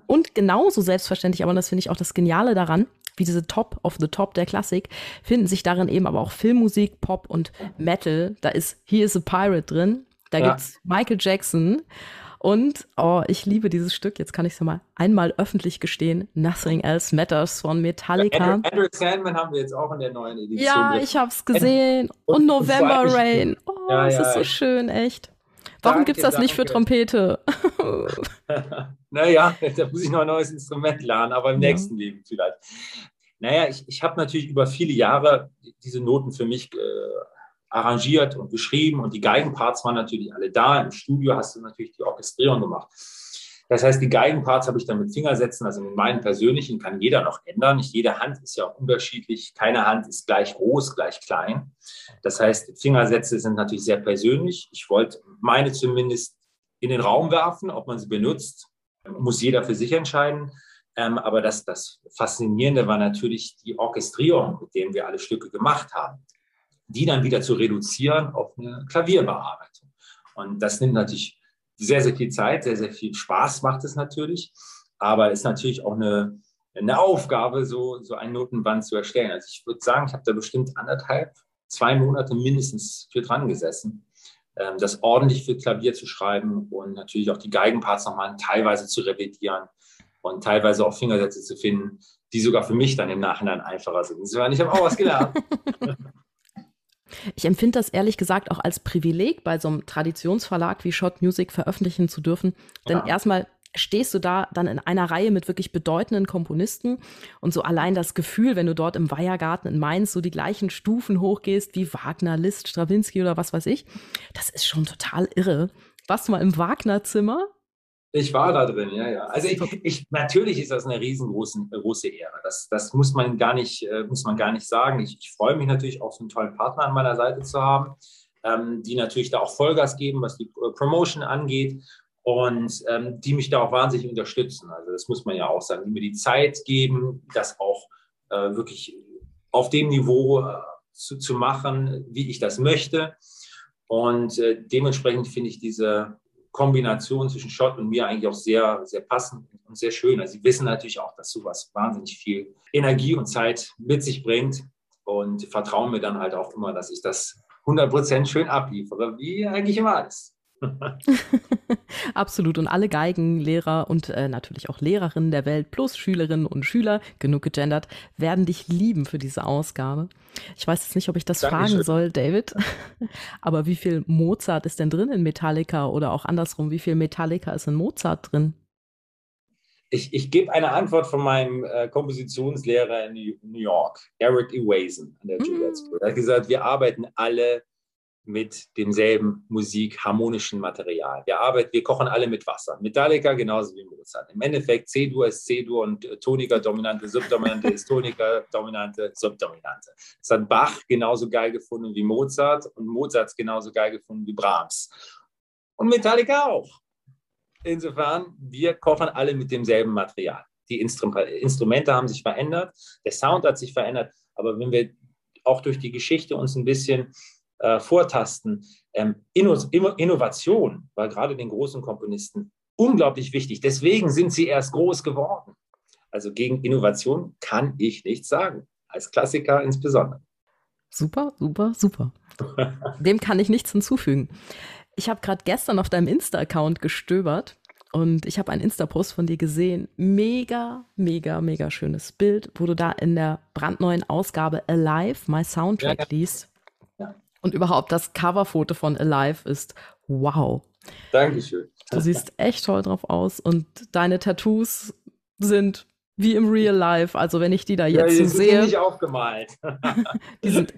Und genauso selbstverständlich, aber das finde ich auch das Geniale daran, wie diese Top of the Top der Klassik, finden sich darin eben aber auch Filmmusik, Pop und Metal. Da ist He is a Pirate drin, da ja. gibt's Michael Jackson und, oh, ich liebe dieses Stück, jetzt kann ich es ja mal einmal öffentlich gestehen, Nothing Else Matters von Metallica. Andrew, Andrew Sandman haben wir jetzt auch in der neuen Edition. Ja, ich habe es gesehen. Und, und November Rain. Oh, ja, es ja, ist so schön, echt. Warum gibt es das nicht für Trompete? (laughs) naja, da muss ich noch ein neues Instrument lernen, aber im ja. nächsten Leben vielleicht. Naja, ich, ich habe natürlich über viele Jahre diese Noten für mich äh, arrangiert und geschrieben und die Geigenparts waren natürlich alle da. Im Studio hast du natürlich die Orchestrierung gemacht. Das heißt, die Geigenparts habe ich dann mit Fingersätzen, also mit meinen persönlichen kann jeder noch ändern. Nicht jede Hand ist ja auch unterschiedlich. Keine Hand ist gleich groß, gleich klein. Das heißt, Fingersätze sind natürlich sehr persönlich. Ich wollte meine zumindest in den Raum werfen, ob man sie benutzt, muss jeder für sich entscheiden. Ähm, aber das, das Faszinierende war natürlich die Orchestrierung, mit denen wir alle Stücke gemacht haben, die dann wieder zu reduzieren auf eine Klavierbearbeitung. Und das nimmt natürlich sehr, sehr viel Zeit, sehr, sehr viel Spaß macht es natürlich, aber ist natürlich auch eine, eine Aufgabe, so, so ein Notenband zu erstellen. Also ich würde sagen, ich habe da bestimmt anderthalb, zwei Monate mindestens für dran gesessen, ähm, das ordentlich für Klavier zu schreiben und natürlich auch die Geigenparts nochmal teilweise zu revidieren und teilweise auch Fingersätze zu finden, die sogar für mich dann im Nachhinein einfacher sind. Ich habe auch was gelernt. (laughs) Ich empfinde das ehrlich gesagt auch als Privileg, bei so einem Traditionsverlag wie Shot Music veröffentlichen zu dürfen. Denn ja. erstmal stehst du da dann in einer Reihe mit wirklich bedeutenden Komponisten und so allein das Gefühl, wenn du dort im Weihergarten in Mainz so die gleichen Stufen hochgehst wie Wagner, Liszt, Strawinski oder was weiß ich, das ist schon total irre. Warst du mal im Wagner-Zimmer? Ich war da drin, ja, ja. Also ich, ich, natürlich ist das eine riesengroße große Ehre. Das, das muss man gar nicht, äh, muss man gar nicht sagen. Ich, ich freue mich natürlich auch, so einen tollen Partner an meiner Seite zu haben, ähm, die natürlich da auch Vollgas geben, was die äh, Promotion angeht und ähm, die mich da auch wahnsinnig unterstützen. Also das muss man ja auch sagen, die mir die Zeit geben, das auch äh, wirklich auf dem Niveau äh, zu, zu machen, wie ich das möchte. Und äh, dementsprechend finde ich diese Kombination zwischen Schott und mir eigentlich auch sehr, sehr passend und sehr schön. Also sie wissen natürlich auch, dass sowas wahnsinnig viel Energie und Zeit mit sich bringt und vertrauen mir dann halt auch immer, dass ich das 100% schön abliefere, wie eigentlich immer alles. (laughs) Absolut. Und alle Geigenlehrer und äh, natürlich auch Lehrerinnen der Welt plus Schülerinnen und Schüler, genug gegendert, werden dich lieben für diese Ausgabe. Ich weiß jetzt nicht, ob ich das Dankeschön. fragen soll, David. (laughs) Aber wie viel Mozart ist denn drin in Metallica oder auch andersrum, wie viel Metallica ist in Mozart drin? Ich, ich gebe eine Antwort von meinem äh, Kompositionslehrer in New York, Eric Ewason an der Juilliard School. Er hat gesagt, wir arbeiten alle mit demselben musikharmonischen Material. Wir arbeiten, wir kochen alle mit Wasser. Metallica genauso wie Mozart. Im Endeffekt C-Dur ist C-Dur und äh, Tonika dominante, Subdominante ist Tonika dominante, Subdominante. Das hat Bach genauso geil gefunden wie Mozart und Mozart genauso geil gefunden wie Brahms. Und Metallica auch. Insofern, wir kochen alle mit demselben Material. Die Instrumente haben sich verändert, der Sound hat sich verändert, aber wenn wir auch durch die Geschichte uns ein bisschen äh, vortasten. Ähm, Inno Innovation war gerade den großen Komponisten unglaublich wichtig. Deswegen sind sie erst groß geworden. Also gegen Innovation kann ich nichts sagen, als Klassiker insbesondere. Super, super, super. (laughs) Dem kann ich nichts hinzufügen. Ich habe gerade gestern auf deinem Insta-Account gestöbert und ich habe einen Insta-Post von dir gesehen. Mega, mega, mega schönes Bild, wo du da in der brandneuen Ausgabe Alive, My Soundtrack, ja, ja. liest. Und überhaupt das Coverfoto von Alive ist wow. Dankeschön. Du siehst echt toll drauf aus und deine Tattoos sind wie im Real Life. Also wenn ich die da jetzt ja, so sehe. Die sind aufgemalt. (laughs) die sind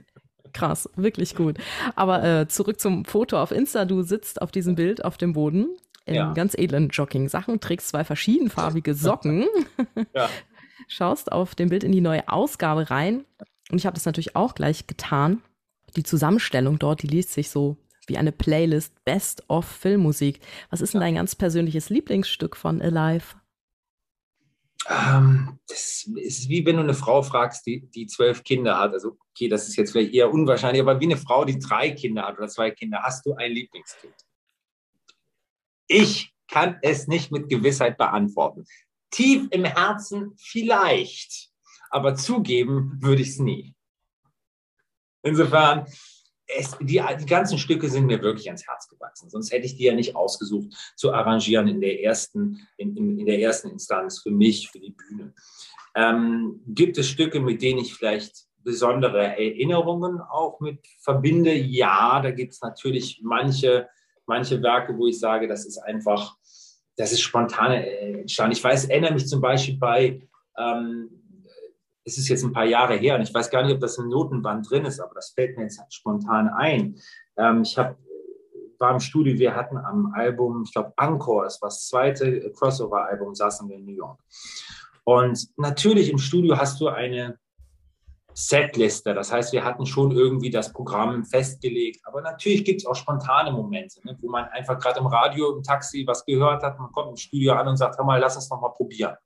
krass, wirklich gut. Aber äh, zurück zum Foto auf Insta. Du sitzt auf diesem Bild auf dem Boden in ja. ganz edlen Jogging-Sachen, trägst zwei verschiedenfarbige (laughs) Socken, ja. schaust auf dem Bild in die neue Ausgabe rein. Und ich habe das natürlich auch gleich getan die Zusammenstellung dort, die liest sich so wie eine Playlist Best of Filmmusik. Was ist denn dein ganz persönliches Lieblingsstück von Alive? Ähm, das ist wie wenn du eine Frau fragst, die, die zwölf Kinder hat. Also, okay, das ist jetzt vielleicht eher unwahrscheinlich, aber wie eine Frau, die drei Kinder hat oder zwei Kinder, hast du ein Lieblingskind? Ich kann es nicht mit Gewissheit beantworten. Tief im Herzen vielleicht, aber zugeben würde ich es nie. Insofern, es, die, die ganzen Stücke sind mir wirklich ans Herz gewachsen. Sonst hätte ich die ja nicht ausgesucht zu arrangieren in der ersten, in, in, in der ersten Instanz für mich, für die Bühne. Ähm, gibt es Stücke, mit denen ich vielleicht besondere Erinnerungen auch mit verbinde? Ja, da gibt es natürlich manche, manche Werke, wo ich sage, das ist einfach, das ist spontan entstanden. Ich weiß, erinnere mich zum Beispiel bei ähm, es ist jetzt ein paar Jahre her und ich weiß gar nicht, ob das im Notenband drin ist, aber das fällt mir jetzt spontan ein. Ähm, ich hab, war im Studio, wir hatten am Album, ich glaube Encore, es war das zweite Crossover-Album, saßen wir in New York. Und natürlich im Studio hast du eine Setliste. Das heißt, wir hatten schon irgendwie das Programm festgelegt. Aber natürlich gibt es auch spontane Momente, ne, wo man einfach gerade im Radio, im Taxi was gehört hat. Man kommt im Studio an und sagt, hör mal, lass uns noch mal probieren.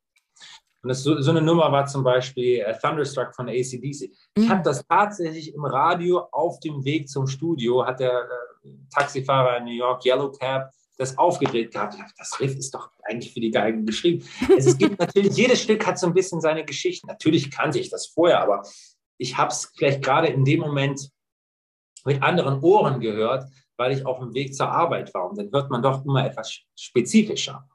Und das, so, so eine Nummer war zum Beispiel uh, Thunderstruck von ACDC. Ich habe das tatsächlich im Radio auf dem Weg zum Studio, hat der äh, Taxifahrer in New York, Yellow Cab, das aufgedreht gehabt. Ich dachte, das Riff ist doch eigentlich für die Geigen geschrieben. (laughs) es gibt natürlich, jedes Stück hat so ein bisschen seine Geschichte. Natürlich kannte ich das vorher, aber ich habe es vielleicht gerade in dem Moment mit anderen Ohren gehört, weil ich auf dem Weg zur Arbeit war. Und dann hört man doch immer etwas spezifischer.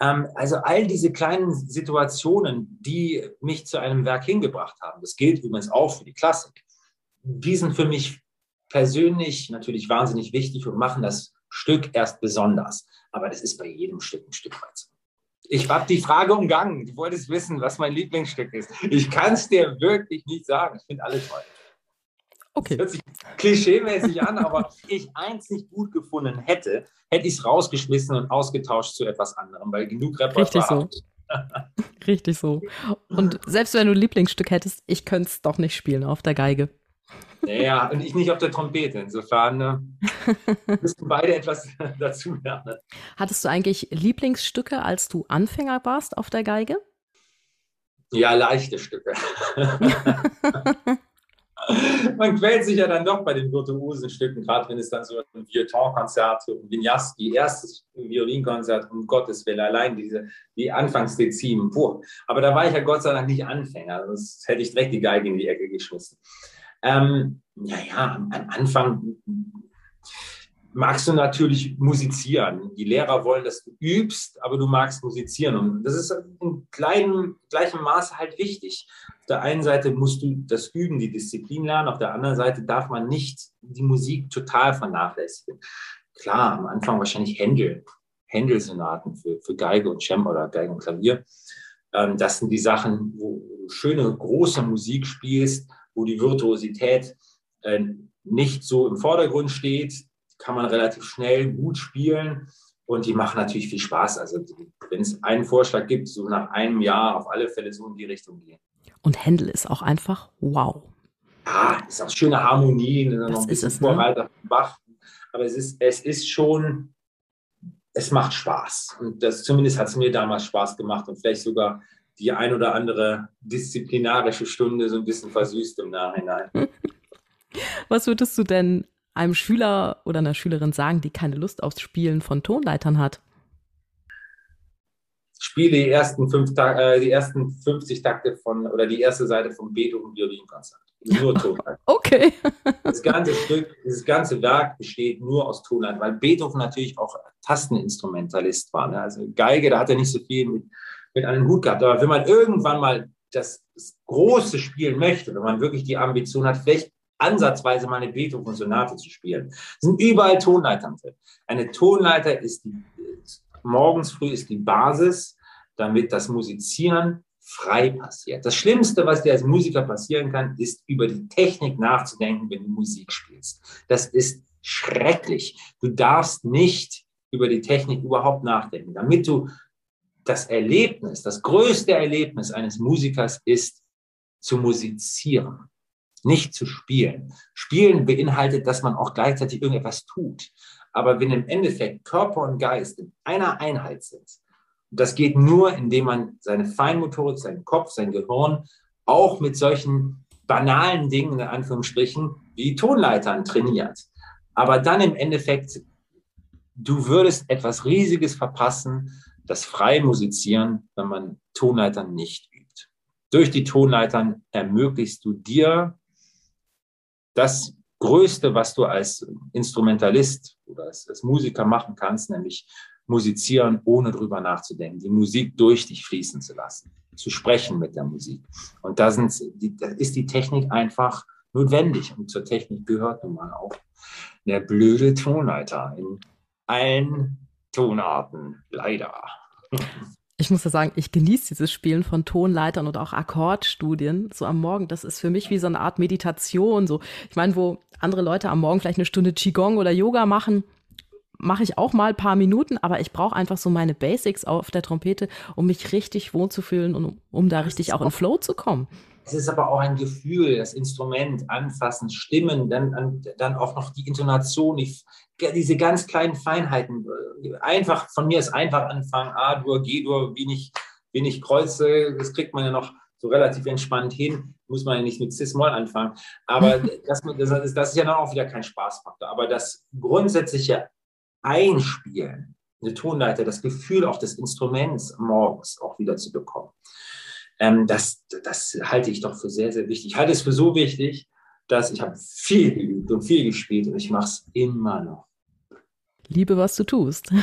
Ähm, also all diese kleinen Situationen, die mich zu einem Werk hingebracht haben, das gilt übrigens auch für die Klassik, die sind für mich persönlich natürlich wahnsinnig wichtig und machen das Stück erst besonders. Aber das ist bei jedem Stück ein Stück weit so. Ich habe die Frage umgangen. Du wolltest wissen, was mein Lieblingsstück ist. Ich kann es dir wirklich nicht sagen. Ich finde alle toll. Okay. Das hört sich klischeemäßig an, aber (laughs) ich eins nicht gut gefunden hätte, hätte ich es rausgeschmissen und ausgetauscht zu etwas anderem, weil genug Repertoire. Richtig so. (laughs) Richtig so. Und selbst wenn du ein Lieblingsstück hättest, ich könnte es doch nicht spielen auf der Geige. Ja, und ich nicht auf der Trompete. Insofern (laughs) ne, müssten beide etwas dazu lernen. Hattest du eigentlich Lieblingsstücke, als du Anfänger warst auf der Geige? Ja, leichte Stücke. (laughs) Man quält sich ja dann doch bei den virtuosen Stücken, gerade wenn es dann so ein Violon-Konzert, so ein Vignaski, erstes Violinkonzert, um Gottes Willen, allein diese, die Anfangsdezimen, puh. Aber da war ich ja Gott sei Dank nicht Anfänger, sonst hätte ich direkt die Geige in die Ecke geschmissen. Ähm, naja, am Anfang magst du natürlich musizieren. Die Lehrer wollen, dass du übst, aber du magst musizieren. Und das ist in kleinem, gleichem Maße halt wichtig. Auf der einen Seite musst du das Üben, die Disziplin lernen. Auf der anderen Seite darf man nicht die Musik total vernachlässigen. Klar, am Anfang wahrscheinlich Händel, Händelsonaten für, für Geige und Cem oder Geige und Klavier. Ähm, das sind die Sachen, wo du schöne, große Musik spielst, wo die Virtuosität äh, nicht so im Vordergrund steht, kann man relativ schnell gut spielen und die machen natürlich viel Spaß. Also wenn es einen Vorschlag gibt, so nach einem Jahr auf alle Fälle so in die Richtung gehen. Und Händel ist auch einfach wow. Ja, ist auch schöne Harmonie, das noch ein bisschen ist es, ne? Bach. Aber es ist, es ist schon, es macht Spaß. Und das zumindest hat es mir damals Spaß gemacht und vielleicht sogar die ein oder andere disziplinarische Stunde so ein bisschen versüßt im Nachhinein. (laughs) Was würdest du denn einem Schüler oder einer Schülerin sagen, die keine Lust aufs Spielen von Tonleitern hat? Spiele die ersten, fünf äh, die ersten 50 Takte von oder die erste Seite vom Beethoven Violinkonzert. Nur Tonleitern. (laughs) okay. (laughs) das ganze Stück, dieses ganze Werk besteht nur aus Tonleitern, weil Beethoven natürlich auch Tasteninstrumentalist war. Ne? Also Geige, da hat er nicht so viel mit, mit einem Hut gehabt. Aber wenn man irgendwann mal das, das große spielen möchte, wenn man wirklich die Ambition hat, vielleicht ansatzweise mal eine Beethoven-Sonate zu spielen. Es sind überall Tonleitern drin. Eine Tonleiter ist die, morgens früh ist die Basis, damit das Musizieren frei passiert. Das Schlimmste, was dir als Musiker passieren kann, ist über die Technik nachzudenken, wenn du Musik spielst. Das ist schrecklich. Du darfst nicht über die Technik überhaupt nachdenken. Damit du das Erlebnis, das größte Erlebnis eines Musikers ist, zu musizieren nicht zu spielen. Spielen beinhaltet, dass man auch gleichzeitig irgendetwas tut. Aber wenn im Endeffekt Körper und Geist in einer Einheit sind, das geht nur, indem man seine Feinmotorik, seinen Kopf, sein Gehirn auch mit solchen banalen Dingen, in Anführungsstrichen, wie Tonleitern trainiert. Aber dann im Endeffekt, du würdest etwas Riesiges verpassen, das freie Musizieren, wenn man Tonleitern nicht übt. Durch die Tonleitern ermöglichst du dir das Größte, was du als Instrumentalist oder als, als Musiker machen kannst, nämlich musizieren, ohne drüber nachzudenken, die Musik durch dich fließen zu lassen, zu sprechen mit der Musik. Und da, sind, da ist die Technik einfach notwendig. Und zur Technik gehört nun mal auch der blöde Tonleiter in allen Tonarten, leider ich muss ja sagen, ich genieße dieses Spielen von Tonleitern und auch Akkordstudien so am Morgen. Das ist für mich wie so eine Art Meditation. So, ich meine, wo andere Leute am Morgen vielleicht eine Stunde Qigong oder Yoga machen, mache ich auch mal ein paar Minuten, aber ich brauche einfach so meine Basics auf der Trompete, um mich richtig wohlzufühlen und um, um da richtig auch in Flow zu kommen. Es ist aber auch ein Gefühl, das Instrument anfassen, Stimmen, dann, dann auch noch die Intonation, die, diese ganz kleinen Feinheiten. Einfach, von mir ist einfach anfangen, A-Dur, G-Dur, wie nicht wen ich kreuze, das kriegt man ja noch so relativ entspannt hin, muss man ja nicht mit Cis-Moll anfangen. Aber (laughs) das, das, ist, das ist ja dann auch wieder kein Spaßfaktor. Aber das grundsätzliche Einspielen, eine Tonleiter, das Gefühl auch des Instruments morgens auch wieder zu bekommen, ähm, das, das halte ich doch für sehr, sehr wichtig. Ich halte es für so wichtig, dass ich habe viel geübt und viel gespielt und ich mache es immer noch. Liebe, was du tust. (laughs)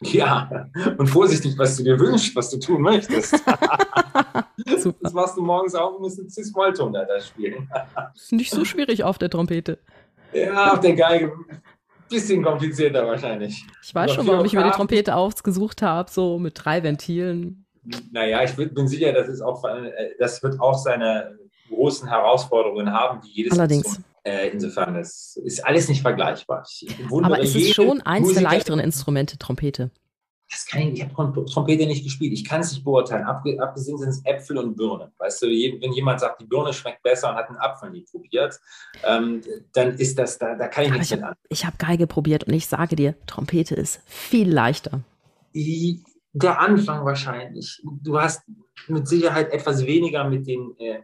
Ja, und vorsichtig, was du dir wünschst, was du tun möchtest. (laughs) Super. Das machst du morgens auch und musst ein Cis-Mollton da spielen. Ist nicht so schwierig auf der Trompete. Ja, auf der Geige. Bisschen komplizierter wahrscheinlich. Ich weiß schon, warum ich mir die Trompete ausgesucht habe, so mit drei Ventilen. Naja, ich bin sicher, das, ist auch, äh, das wird auch seine großen Herausforderungen haben, wie jedes Allerdings. Äh, insofern, das ist alles nicht vergleichbar. Aber es ist schon eins der leichteren Instrumente, Trompete. Das kann ich, ich habe Trompete nicht gespielt. Ich kann es nicht beurteilen. abgesehen sind es Äpfel und Birnen. Weißt du, wenn jemand sagt, die Birne schmeckt besser und hat einen Apfel nie probiert, ähm, dann ist das, da, da kann ich nichts mit an. Ich habe Geige probiert und ich sage dir, Trompete ist viel leichter. Der Anfang wahrscheinlich. Du hast mit Sicherheit etwas weniger mit den äh,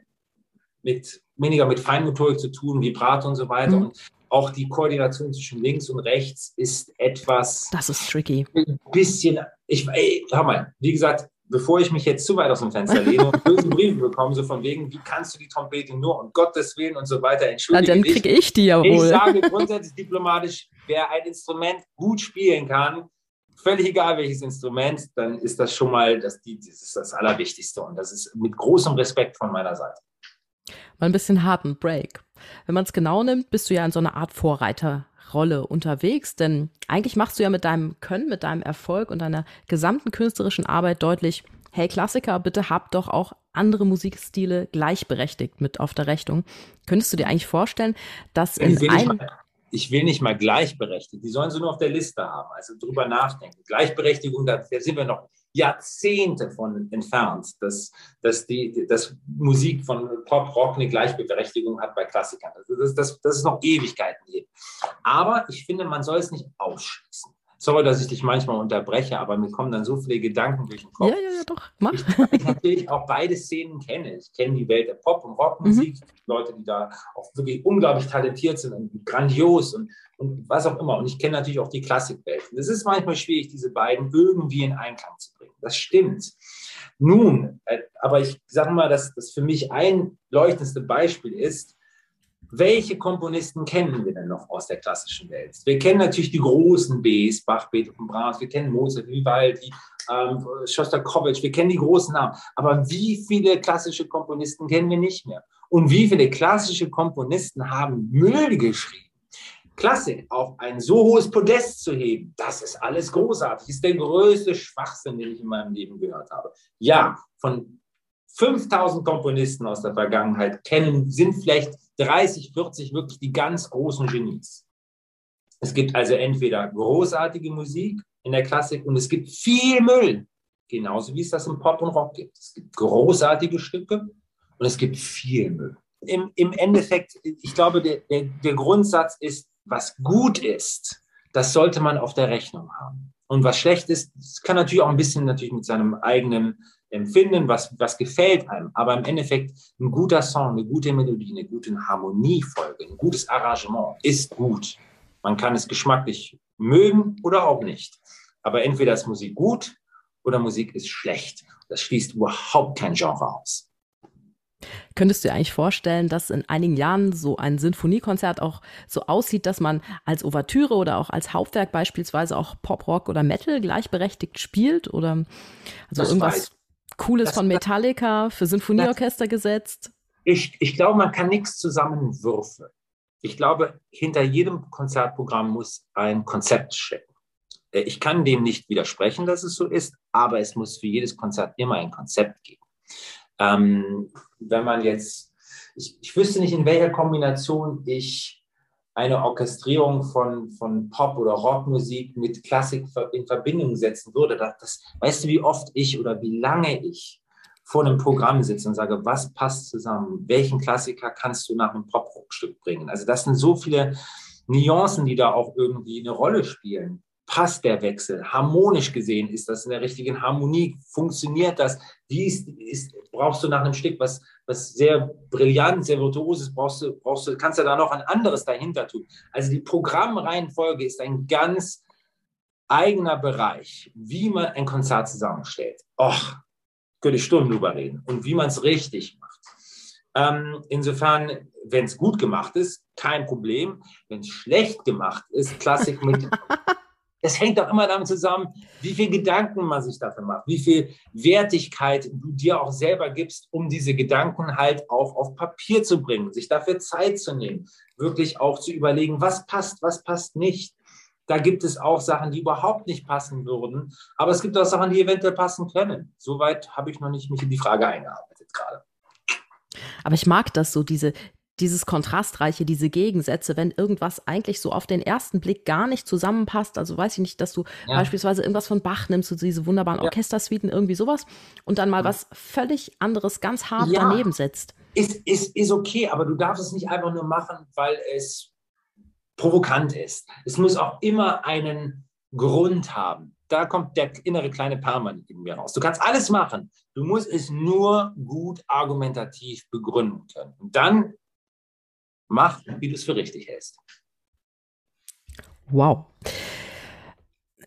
mit weniger mit Feinmotorik zu tun, Vibrato und so weiter. Mhm. Und auch die Koordination zwischen links und rechts ist etwas. Das ist tricky. Ein bisschen. Ich, ey, hör mal, wie gesagt, bevor ich mich jetzt zu weit aus dem Fenster lehne und (laughs) böse Briefe bekomme, so von wegen, wie kannst du die Trompete nur um Gottes Willen und so weiter entschuldigen? Na, dann kriege ich die ja wohl. Ich sage (laughs) grundsätzlich diplomatisch, wer ein Instrument gut spielen kann, völlig egal welches Instrument, dann ist das schon mal das, die, das, ist das Allerwichtigste. Und das ist mit großem Respekt von meiner Seite mal ein bisschen harten Break. Wenn man es genau nimmt, bist du ja in so einer Art Vorreiterrolle unterwegs, denn eigentlich machst du ja mit deinem Können, mit deinem Erfolg und deiner gesamten künstlerischen Arbeit deutlich, hey Klassiker, bitte habt doch auch andere Musikstile gleichberechtigt mit auf der Rechnung. Könntest du dir eigentlich vorstellen, dass in einem ich will nicht mal gleichberechtigt. Die sollen sie nur auf der Liste haben, also drüber nachdenken. Gleichberechtigung, da, sind wir noch Jahrzehnte von entfernt, dass, dass, die, dass Musik von Pop, Rock eine Gleichberechtigung hat bei Klassikern. Also das, das, das ist noch Ewigkeiten hier. Aber ich finde, man soll es nicht ausschließen. Sorry, dass ich dich manchmal unterbreche, aber mir kommen dann so viele Gedanken durch den Kopf. Ja, ja, ja, doch. Mach. Ich, ich natürlich auch beide Szenen kenne. Ich kenne die Welt der Pop- und Rockmusik, mhm. Leute, die da auch wirklich unglaublich talentiert sind und grandios und, und was auch immer. Und ich kenne natürlich auch die Klassikwelt. Es ist manchmal schwierig, diese beiden irgendwie in Einklang zu bringen. Das stimmt. Nun, äh, aber ich sage mal, dass das für mich ein leuchtendste Beispiel ist, welche Komponisten kennen wir denn noch aus der klassischen Welt? Wir kennen natürlich die großen Bs, Bach, Beethoven, Brahms, wir kennen Mozart, Vivaldi, ähm, Shostakovich, wir kennen die großen Namen. Aber wie viele klassische Komponisten kennen wir nicht mehr? Und wie viele klassische Komponisten haben Müll geschrieben? Klassik auf ein so hohes Podest zu heben, das ist alles großartig. Ist der größte Schwachsinn, den ich in meinem Leben gehört habe. Ja, von 5000 Komponisten aus der Vergangenheit kennen, sind vielleicht 30, 40 wirklich die ganz großen Genies. Es gibt also entweder großartige Musik in der Klassik und es gibt viel Müll, genauso wie es das im Pop und Rock gibt. Es gibt großartige Stücke und es gibt viel Müll. Im, im Endeffekt, ich glaube, der, der, der Grundsatz ist, was gut ist, das sollte man auf der Rechnung haben. Und was schlecht ist, kann natürlich auch ein bisschen natürlich mit seinem eigenen Empfinden, was, was gefällt einem. Aber im Endeffekt ein guter Song, eine gute Melodie, eine gute Harmoniefolge, ein gutes Arrangement ist gut. Man kann es geschmacklich mögen oder auch nicht. Aber entweder ist Musik gut oder Musik ist schlecht. Das schließt überhaupt kein Genre aus. Könntest du dir eigentlich vorstellen, dass in einigen Jahren so ein Sinfoniekonzert auch so aussieht, dass man als Ouvertüre oder auch als Hauptwerk beispielsweise auch Pop, Rock oder Metal gleichberechtigt spielt? Oder also das irgendwas weiß. Cooles das, von Metallica für Sinfonieorchester gesetzt? Ich, ich glaube, man kann nichts zusammenwürfeln. Ich glaube, hinter jedem Konzertprogramm muss ein Konzept stecken. Äh, ich kann dem nicht widersprechen, dass es so ist, aber es muss für jedes Konzert immer ein Konzept geben. Ähm, wenn man jetzt, ich, ich wüsste nicht, in welcher Kombination ich eine Orchestrierung von, von Pop- oder Rockmusik mit Klassik in Verbindung setzen würde. Das, das, weißt du, wie oft ich oder wie lange ich vor einem Programm sitze und sage, was passt zusammen? Welchen Klassiker kannst du nach einem Pop-Rock-Stück bringen? Also das sind so viele Nuancen, die da auch irgendwie eine Rolle spielen. Passt der Wechsel? Harmonisch gesehen, ist das in der richtigen Harmonie? Funktioniert das? Wie ist, ist, brauchst du nach einem Stück, was, was sehr brillant, sehr virtuos ist, brauchst du, brauchst du, kannst du da noch ein anderes dahinter tun? Also die Programmreihenfolge ist ein ganz eigener Bereich, wie man ein Konzert zusammenstellt. Och, könnte ich Stunden drüber reden. Und wie man es richtig macht. Ähm, insofern, wenn es gut gemacht ist, kein Problem. Wenn es schlecht gemacht ist, Klassik mit (laughs) Es hängt auch immer damit zusammen, wie viel Gedanken man sich dafür macht, wie viel Wertigkeit du dir auch selber gibst, um diese Gedanken halt auch auf Papier zu bringen, sich dafür Zeit zu nehmen, wirklich auch zu überlegen, was passt, was passt nicht. Da gibt es auch Sachen, die überhaupt nicht passen würden, aber es gibt auch Sachen, die eventuell passen können. Soweit habe ich noch nicht mich in die Frage eingearbeitet gerade. Aber ich mag das so, diese, dieses Kontrastreiche, diese Gegensätze, wenn irgendwas eigentlich so auf den ersten Blick gar nicht zusammenpasst. Also weiß ich nicht, dass du ja. beispielsweise irgendwas von Bach nimmst, so diese wunderbaren ja. Orchestersuiten, irgendwie sowas, und dann mal ja. was völlig anderes ganz hart daneben setzt. Ist, ist, ist okay, aber du darfst es nicht einfach nur machen, weil es provokant ist. Es muss auch immer einen Grund haben. Da kommt der innere kleine Perman in mir raus. Du kannst alles machen. Du musst es nur gut argumentativ begründen können. Und dann Mach, wie du es für richtig hältst. Wow.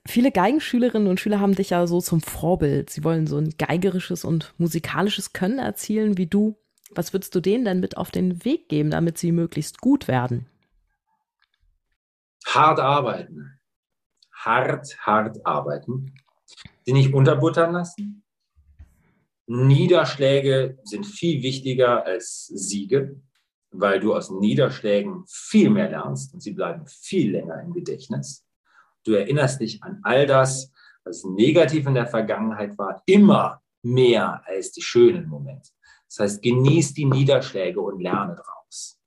Viele Geigenschülerinnen und Schüler haben dich ja so zum Vorbild. Sie wollen so ein geigerisches und musikalisches Können erzielen wie du. Was würdest du denen denn mit auf den Weg geben, damit sie möglichst gut werden? Hart arbeiten. Hart, hart arbeiten. Sie nicht unterbuttern lassen. Niederschläge sind viel wichtiger als Siege weil du aus Niederschlägen viel mehr lernst und sie bleiben viel länger im Gedächtnis. Du erinnerst dich an all das, was negativ in der Vergangenheit war, immer mehr als die schönen Momente. Das heißt, genieß die Niederschläge und lerne draus.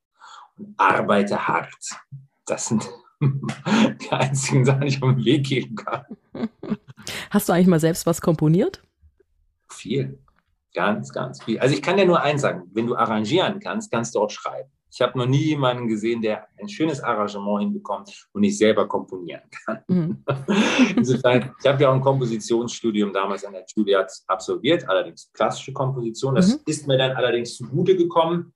Und arbeite hart. Das sind (laughs) die einzigen Sachen, die ich auf den Weg geben kann. Hast du eigentlich mal selbst was komponiert? Viel. Ganz, ganz viel. Also ich kann dir nur eins sagen, wenn du arrangieren kannst, kannst du auch schreiben. Ich habe noch nie jemanden gesehen, der ein schönes Arrangement hinbekommt und nicht selber komponieren kann. Mhm. (laughs) Insofern, ich habe ja auch ein Kompositionsstudium damals an der Juilliard absolviert, allerdings klassische Komposition. Das mhm. ist mir dann allerdings zugute gekommen,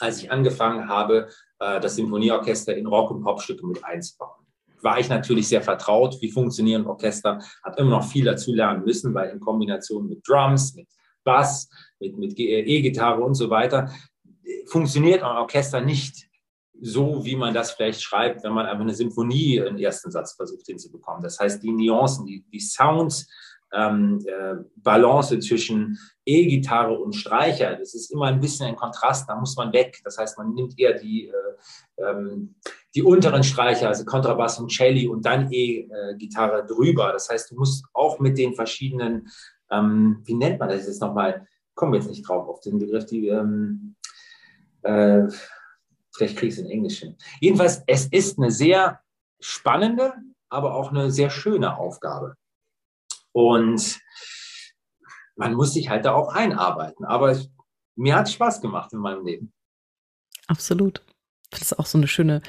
als ich angefangen habe, äh, das Symphonieorchester in Rock- und Popstücke mit einzubauen. War ich natürlich sehr vertraut, wie funktionieren Orchester, habe immer noch viel dazu lernen müssen, weil in Kombination mit Drums, mit Bass, mit, mit E-Gitarre und so weiter, funktioniert ein Orchester nicht so, wie man das vielleicht schreibt, wenn man einfach eine Symphonie im ersten Satz versucht hinzubekommen. Das heißt, die Nuancen, die, die Sounds, ähm, äh, Balance zwischen E-Gitarre und Streicher, das ist immer ein bisschen ein Kontrast, da muss man weg. Das heißt, man nimmt eher die, äh, ähm, die unteren Streicher, also Kontrabass und Celli und dann E-Gitarre drüber. Das heißt, du musst auch mit den verschiedenen ähm, wie nennt man das jetzt nochmal? Kommen wir jetzt nicht drauf auf den Begriff, die, ähm, äh, vielleicht kriege ich es in Englisch hin. Jedenfalls, es ist eine sehr spannende, aber auch eine sehr schöne Aufgabe. Und man muss sich halt da auch einarbeiten. Aber es, mir hat es Spaß gemacht in meinem Leben. Absolut. Das ist auch so eine schöne,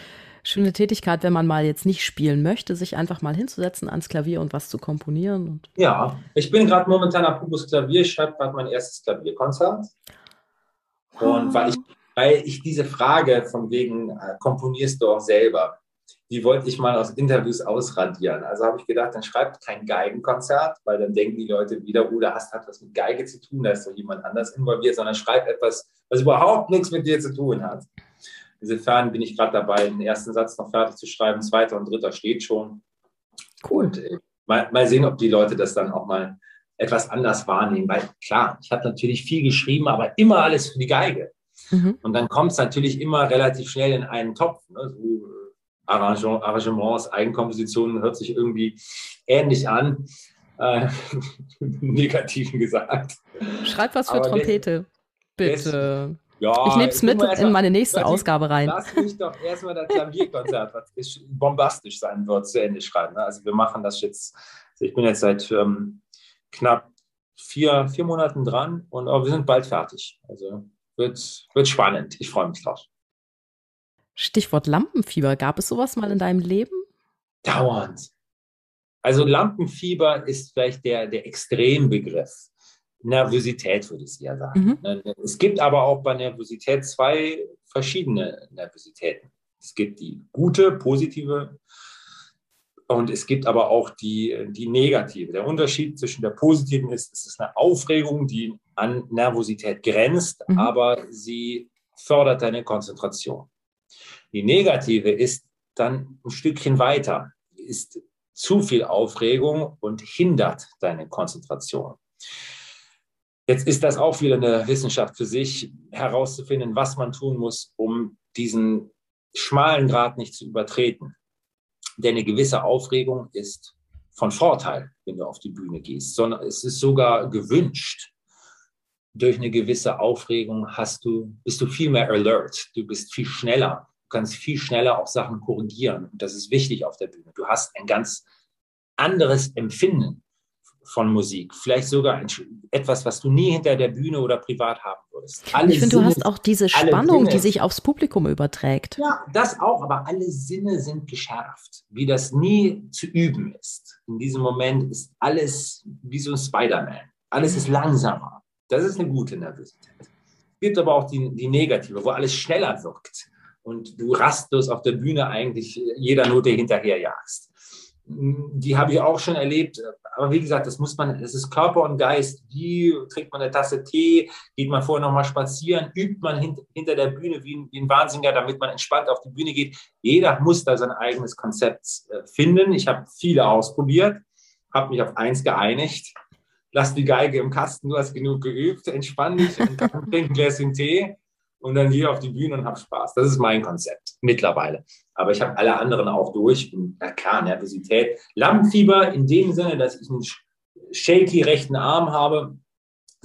schöne Tätigkeit, wenn man mal jetzt nicht spielen möchte, sich einfach mal hinzusetzen ans Klavier und was zu komponieren. Und ja, ich bin gerade momentan am Pubus Klavier, ich schreibe gerade mein erstes Klavierkonzert. Und weil ich, weil ich diese Frage von wegen, äh, komponierst du auch selber, die wollte ich mal aus Interviews ausradieren. Also habe ich gedacht, dann schreibt kein Geigenkonzert, weil dann denken die Leute wieder, oh, das hat was mit Geige zu tun, da ist doch jemand anders involviert, sondern schreib etwas, was überhaupt nichts mit dir zu tun hat. Insofern bin ich gerade dabei, den ersten Satz noch fertig zu schreiben. Zweiter und dritter steht schon. Cool. Und äh, mal, mal sehen, ob die Leute das dann auch mal etwas anders wahrnehmen. Weil klar, ich habe natürlich viel geschrieben, aber immer alles für die Geige. Mhm. Und dann kommt es natürlich immer relativ schnell in einen Topf. Ne? So, äh, Arrangements, Eigenkompositionen hört sich irgendwie ähnlich an. Äh, (laughs) Negativen gesagt. Schreib was für aber Trompete, bitte. Ja, ich nehme es mit in meine nächste Ausgabe rein. Lass mich doch erstmal das Klavierkonzert, was bombastisch sein wird, zu Ende schreiben. Ne? Also wir machen das jetzt, also ich bin jetzt seit ähm, knapp vier, vier Monaten dran und aber wir sind bald fertig. Also wird, wird spannend. Ich freue mich drauf. Stichwort Lampenfieber. Gab es sowas mal in deinem Leben? Dauernd. Also Lampenfieber ist vielleicht der, der Extrembegriff. Nervosität würde ich eher sagen. Mhm. Es gibt aber auch bei Nervosität zwei verschiedene Nervositäten. Es gibt die gute, positive und es gibt aber auch die, die negative. Der Unterschied zwischen der positiven ist, es ist eine Aufregung, die an Nervosität grenzt, mhm. aber sie fördert deine Konzentration. Die negative ist dann ein Stückchen weiter, ist zu viel Aufregung und hindert deine Konzentration. Jetzt ist das auch wieder eine Wissenschaft für sich, herauszufinden, was man tun muss, um diesen schmalen Grad nicht zu übertreten. Denn eine gewisse Aufregung ist von Vorteil, wenn du auf die Bühne gehst, sondern es ist sogar gewünscht. Durch eine gewisse Aufregung hast du, bist du viel mehr alert, du bist viel schneller, du kannst viel schneller auch Sachen korrigieren. Und das ist wichtig auf der Bühne. Du hast ein ganz anderes Empfinden von Musik. Vielleicht sogar etwas, was du nie hinter der Bühne oder privat haben würdest. Alle ich finde, du hast auch diese Spannung, die sich aufs Publikum überträgt. Ja, das auch, aber alle Sinne sind geschärft, wie das nie zu üben ist. In diesem Moment ist alles wie so ein Spider-Man. Alles ist langsamer. Das ist eine gute Nervosität. Es gibt aber auch die, die negative, wo alles schneller wirkt und du rastlos auf der Bühne eigentlich jeder Note hinterherjagst die habe ich auch schon erlebt. Aber wie gesagt, das muss man, es ist Körper und Geist. Wie trinkt man eine Tasse Tee? Geht man vorher nochmal spazieren? Übt man hint, hinter der Bühne wie ein, wie ein, Wahnsinniger, damit man entspannt auf die Bühne geht? Jeder muss da sein eigenes Konzept äh, finden. Ich habe viele ausprobiert, habe mich auf eins geeinigt. Lass die Geige im Kasten, du hast genug geübt, entspann dich und trink ein Gläschen Tee und dann gehe auf die Bühne und habe Spaß. Das ist mein Konzept mittlerweile. Aber ich habe alle anderen auch durch. Und, na klar, Nervosität. Lampenfieber in dem Sinne, dass ich einen shaky rechten Arm habe,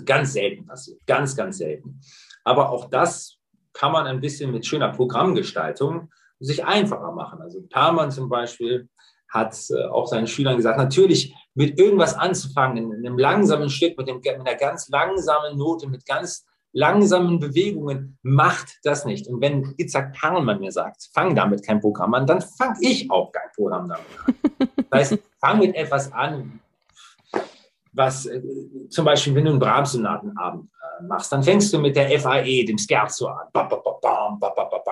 ganz selten passiert. Ganz, ganz selten. Aber auch das kann man ein bisschen mit schöner Programmgestaltung sich einfacher machen. Also Perman zum Beispiel hat äh, auch seinen Schülern gesagt, natürlich mit irgendwas anzufangen, in einem langsamen Stück, mit, dem, mit einer ganz langsamen Note, mit ganz langsamen Bewegungen macht das nicht. Und wenn Itzhak Perlmann mir sagt, fang damit kein Programm an, dann fange ich auch kein Programm damit an. Das heißt, fang mit etwas an, was äh, zum Beispiel, wenn du einen Brahms-Sonatenabend äh, machst, dann fängst du mit der FAE, dem Scherzo an.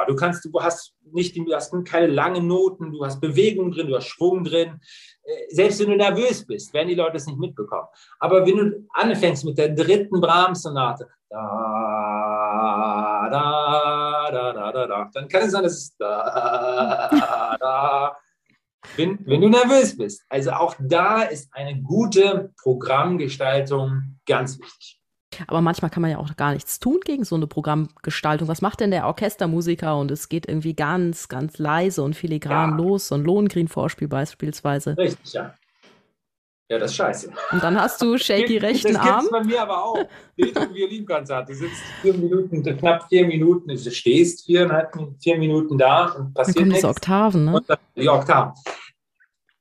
Du kannst, du hast nicht, du hast keine langen Noten, du hast Bewegung drin, du hast Schwung drin. Äh, selbst wenn du nervös bist, werden die Leute es nicht mitbekommen. Aber wenn du anfängst mit der dritten Brahms-Sonate, da, da, da, da, da, da, dann kann es sein, dass es da, da, wenn, wenn du nervös bist. Also auch da ist eine gute Programmgestaltung ganz wichtig. Aber manchmal kann man ja auch gar nichts tun gegen so eine Programmgestaltung. Was macht denn der Orchestermusiker? Und es geht irgendwie ganz, ganz leise und filigran ja. los. So ein Lohengrin-Vorspiel beispielsweise. Richtig, ja. Ja, das ist scheiße. Und dann hast du (laughs) shaky rechten das Arm. Das bei mir aber auch. Violinkonzert. Du sitzt vier Minuten, knapp vier Minuten, du stehst viereinhalb, vier Minuten da und passiert dann kommen nichts. Oktaven, ne? die Oktaven.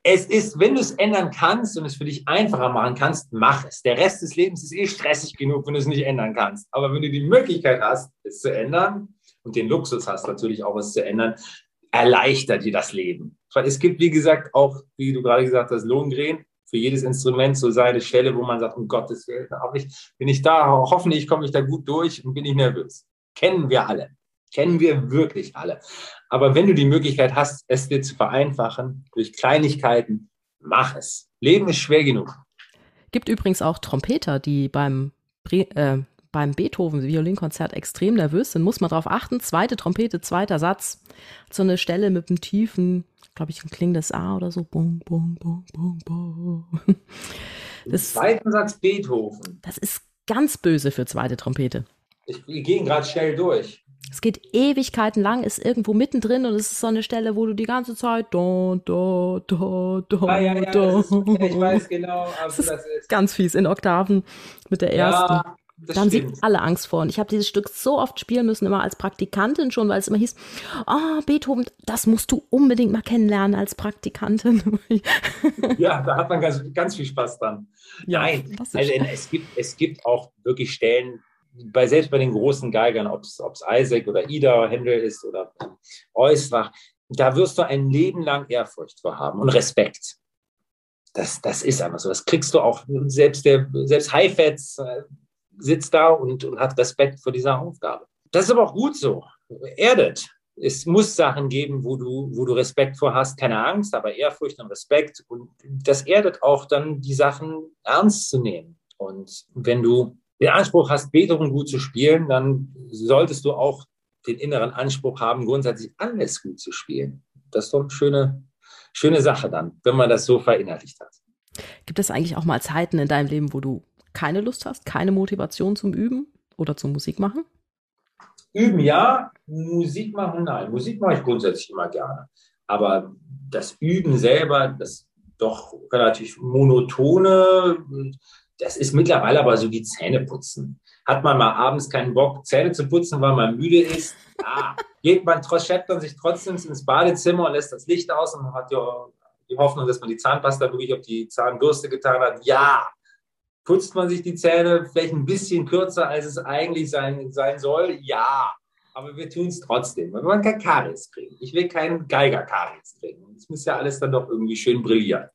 Es ist, wenn du es ändern kannst und es für dich einfacher machen kannst, mach es. Der Rest des Lebens ist eh stressig genug, wenn du es nicht ändern kannst. Aber wenn du die Möglichkeit hast, es zu ändern und den Luxus hast, natürlich auch es zu ändern, erleichtert dir das Leben. Weil es gibt, wie gesagt, auch, wie du gerade gesagt hast, Lohengrin für jedes Instrument so seine Stelle, wo man sagt, um Gottes Willen, bin ich da, hoffentlich komme ich da gut durch und bin ich nervös. Kennen wir alle. Kennen wir wirklich alle. Aber wenn du die Möglichkeit hast, es dir zu vereinfachen durch Kleinigkeiten, mach es. Leben ist schwer genug. Gibt übrigens auch Trompeter, die beim, äh, beim Beethoven-Violinkonzert extrem nervös sind. Muss man darauf achten. Zweite Trompete, zweiter Satz. So eine Stelle mit einem tiefen glaube ich, ein klingendes A oder so. Bum, bum, bum, bum, bum. (laughs) Das, zweiten Satz Beethoven. Das ist ganz böse für zweite Trompete. Ich, wir gehen gerade schnell durch. Es geht Ewigkeiten lang, ist irgendwo mittendrin und es ist so eine Stelle, wo du die ganze Zeit da, da, da, da, ah, ja, ja, da. Ist, ich weiß genau, (laughs) das ist, das ist ganz fies in Oktaven mit der ersten. Ja, das da haben sie alle Angst vor. Und ich habe dieses Stück so oft spielen müssen, immer als Praktikantin schon, weil es immer hieß, oh, Beethoven, das musst du unbedingt mal kennenlernen als Praktikantin. (laughs) ja, da hat man ganz, ganz viel Spaß dran. Ja, Nein, also es gibt, es gibt auch wirklich Stellen, bei, selbst bei den großen Geigern, ob es Isaac oder Ida Händel ist oder Eusbach, da wirst du ein Leben lang Ehrfurcht vor haben und Respekt. das, das ist einfach so. Das kriegst du auch, selbst der, selbst Highfats äh, sitzt da und, und hat Respekt vor dieser Aufgabe. Das ist aber auch gut so. Erdet. Es muss Sachen geben, wo du, wo du Respekt vor hast, keine Angst, aber Ehrfurcht und Respekt. Und das erdet auch dann, die Sachen ernst zu nehmen. Und wenn du den Anspruch hast, Beethoven gut zu spielen, dann solltest du auch den inneren Anspruch haben, grundsätzlich alles gut zu spielen. Das ist doch eine schöne, schöne Sache dann, wenn man das so verinnerlicht hat. Gibt es eigentlich auch mal Zeiten in deinem Leben, wo du keine Lust hast, keine Motivation zum Üben oder zum Musik machen? Üben ja, Musik machen nein. Musik mache ich grundsätzlich immer gerne. Aber das Üben selber, das doch relativ monotone, das ist mittlerweile aber so wie Zähne putzen. Hat man mal abends keinen Bock, Zähne zu putzen, weil man müde ist, ja, geht man, schleppt man sich trotzdem ins Badezimmer und lässt das Licht aus und hat ja die Hoffnung, dass man die Zahnpasta wirklich auf die Zahnbürste getan hat. Ja, putzt man sich die Zähne vielleicht ein bisschen kürzer, als es eigentlich sein, sein soll? Ja, aber wir tun es trotzdem. Wir wollen kein Karies kriegen. Ich will keinen Geiger-Karies kriegen. Es muss ja alles dann doch irgendwie schön brillieren.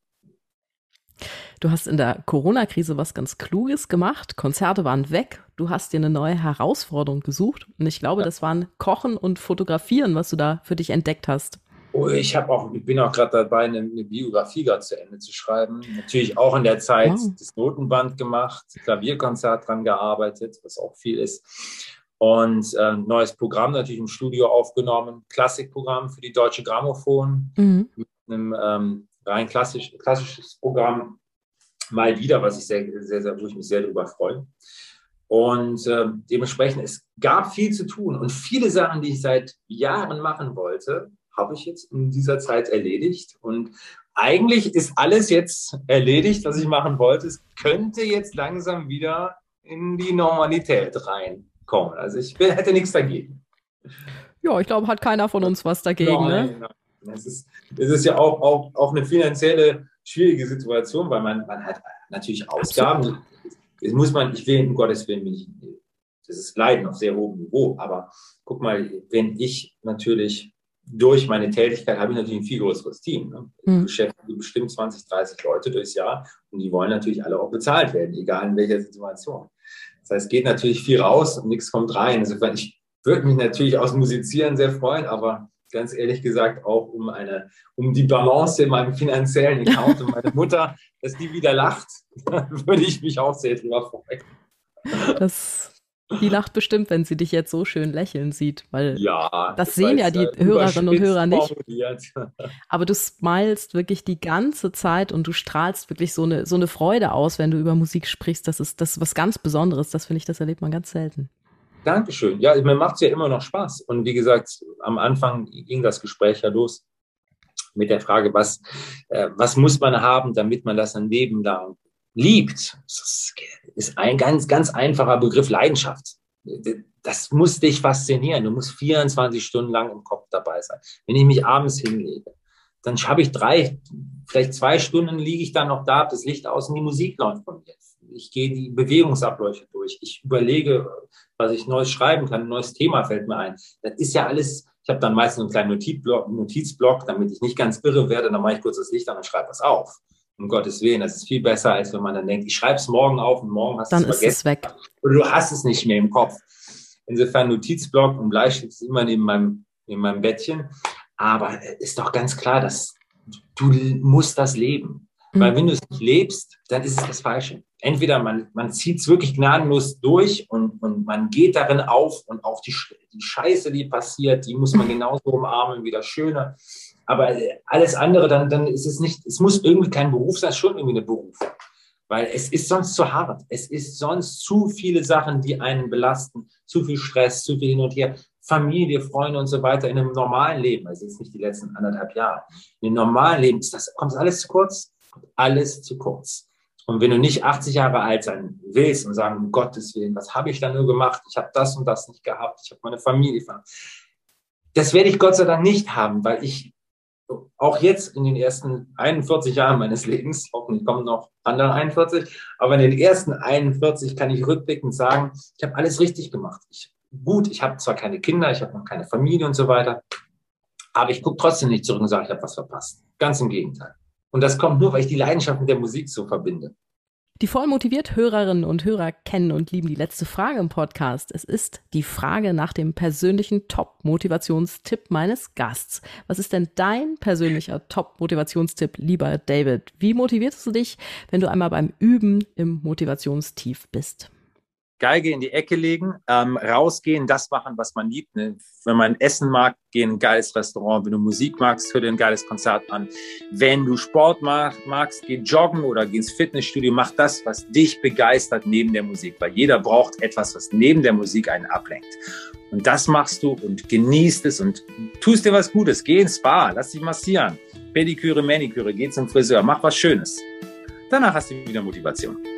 Du hast in der Corona-Krise was ganz Kluges gemacht. Konzerte waren weg. Du hast dir eine neue Herausforderung gesucht. Und ich glaube, das waren Kochen und Fotografieren, was du da für dich entdeckt hast. Oh, ich habe auch, ich bin auch gerade dabei, eine, eine Biografie gerade zu Ende zu schreiben. Natürlich auch in der Zeit wow. das Notenband gemacht, Klavierkonzert dran gearbeitet, was auch viel ist. Und äh, neues Programm natürlich im Studio aufgenommen, Klassikprogramm für die Deutsche Grammophon, mhm. mit einem ähm, rein klassisch, klassisches Programm mal wieder, was ich sehr, sehr, sehr, wo ich mich sehr darüber freue. Und äh, dementsprechend, es gab viel zu tun und viele Sachen, die ich seit Jahren machen wollte, habe ich jetzt in dieser Zeit erledigt. Und eigentlich ist alles jetzt erledigt, was ich machen wollte. Es könnte jetzt langsam wieder in die Normalität reinkommen. Also ich hätte nichts dagegen. Ja, ich glaube, hat keiner von uns was dagegen. Nein, ne? nein. Es, ist, es ist ja auch, auch, auch eine finanzielle schwierige Situation, weil man, man hat natürlich Ausgaben. Das muss man, ich will, um Gottes Willen, nicht, das ist Leiden auf sehr hohem Niveau. Aber guck mal, wenn ich natürlich durch meine Tätigkeit habe ich natürlich ein viel größeres Team. Ne? Ich mhm. beschäftige bestimmt 20, 30 Leute durchs Jahr und die wollen natürlich alle auch bezahlt werden, egal in welcher Situation. Das heißt, es geht natürlich viel raus und nichts kommt rein. Insofern, ich würde mich natürlich aus Musizieren sehr freuen, aber ganz ehrlich gesagt auch um eine, um die Balance in meinem finanziellen Account und meine Mutter, (laughs) dass die wieder lacht, (laughs) würde ich mich auch sehr drüber freuen. Das die lacht bestimmt, wenn sie dich jetzt so schön lächeln sieht, weil ja, das, das sehen ja die äh, Hörerinnen und Hörer nicht. (laughs) Aber du smilest wirklich die ganze Zeit und du strahlst wirklich so eine, so eine Freude aus, wenn du über Musik sprichst. Das ist, das ist was ganz Besonderes. Das finde ich, das erlebt man ganz selten. Dankeschön. Ja, mir macht es ja immer noch Spaß. Und wie gesagt, am Anfang ging das Gespräch ja los mit der Frage, was, äh, was muss man haben, damit man das ein Leben lang liebt, das ist ein ganz, ganz einfacher Begriff Leidenschaft. Das muss dich faszinieren. Du musst 24 Stunden lang im Kopf dabei sein. Wenn ich mich abends hinlege, dann habe ich drei, vielleicht zwei Stunden liege ich dann noch da, das Licht aus und die Musik läuft von mir. Ich gehe die Bewegungsabläufe durch. Ich überlege, was ich Neues schreiben kann. Ein neues Thema fällt mir ein. Das ist ja alles, ich habe dann meistens einen kleinen Notizblock, Notizblock, damit ich nicht ganz irre werde. Dann mache ich kurz das Licht an und schreibe was auf um Gottes Willen. Das ist viel besser, als wenn man dann denkt, ich schreibe es morgen auf und morgen hast du es vergessen. Dann ist es weg. Oder du hast es nicht mehr im Kopf. Insofern Notizblock und Bleistift ist immer neben meinem, neben meinem Bettchen. Aber ist doch ganz klar, dass du musst das leben. Weil wenn du es nicht lebst, dann ist es das Falsche. Entweder man, man zieht es wirklich gnadenlos durch und, und man geht darin auf und auch die, die Scheiße, die passiert, die muss man genauso umarmen wie das Schöne. Aber alles andere, dann, dann ist es nicht, es muss irgendwie kein Beruf sein, schon irgendwie eine Berufung. Weil es ist sonst zu hart. Es ist sonst zu viele Sachen, die einen belasten. Zu viel Stress, zu viel hin und her. Familie, Freunde und so weiter in einem normalen Leben. Also jetzt nicht die letzten anderthalb Jahre. In einem normalen Leben ist das, kommt alles zu kurz. Kommt alles zu kurz. Und wenn du nicht 80 Jahre alt sein willst und sagen, um Gottes Willen, was habe ich da nur gemacht? Ich habe das und das nicht gehabt. Ich habe meine Familie verloren. Das werde ich Gott sei Dank nicht haben, weil ich auch jetzt in den ersten 41 Jahren meines Lebens, hoffentlich kommen noch andere 41, aber in den ersten 41 kann ich rückblickend sagen, ich habe alles richtig gemacht. Ich, gut, ich habe zwar keine Kinder, ich habe noch keine Familie und so weiter, aber ich gucke trotzdem nicht zurück und sage, ich habe was verpasst. Ganz im Gegenteil. Und das kommt nur, weil ich die Leidenschaft mit der Musik so verbinde. Die voll motiviert Hörerinnen und Hörer kennen und lieben die letzte Frage im Podcast. Es ist die Frage nach dem persönlichen Top-Motivationstipp meines Gasts. Was ist denn dein persönlicher Top-Motivationstipp, lieber David? Wie motivierst du dich, wenn du einmal beim Üben im Motivationstief bist? Geige in die Ecke legen, ähm, rausgehen, das machen, was man liebt. Ne? Wenn man Essen mag, geh in ein geiles Restaurant. Wenn du Musik magst, hör dir ein geiles Konzert an. Wenn du Sport mag, magst, geh joggen oder geh ins Fitnessstudio. Mach das, was dich begeistert neben der Musik, weil jeder braucht etwas, was neben der Musik einen ablenkt. Und das machst du und genießt es und tust dir was Gutes. Geh ins Spa, lass dich massieren. Pediküre, Maniküre, geh zum Friseur, mach was Schönes. Danach hast du wieder Motivation.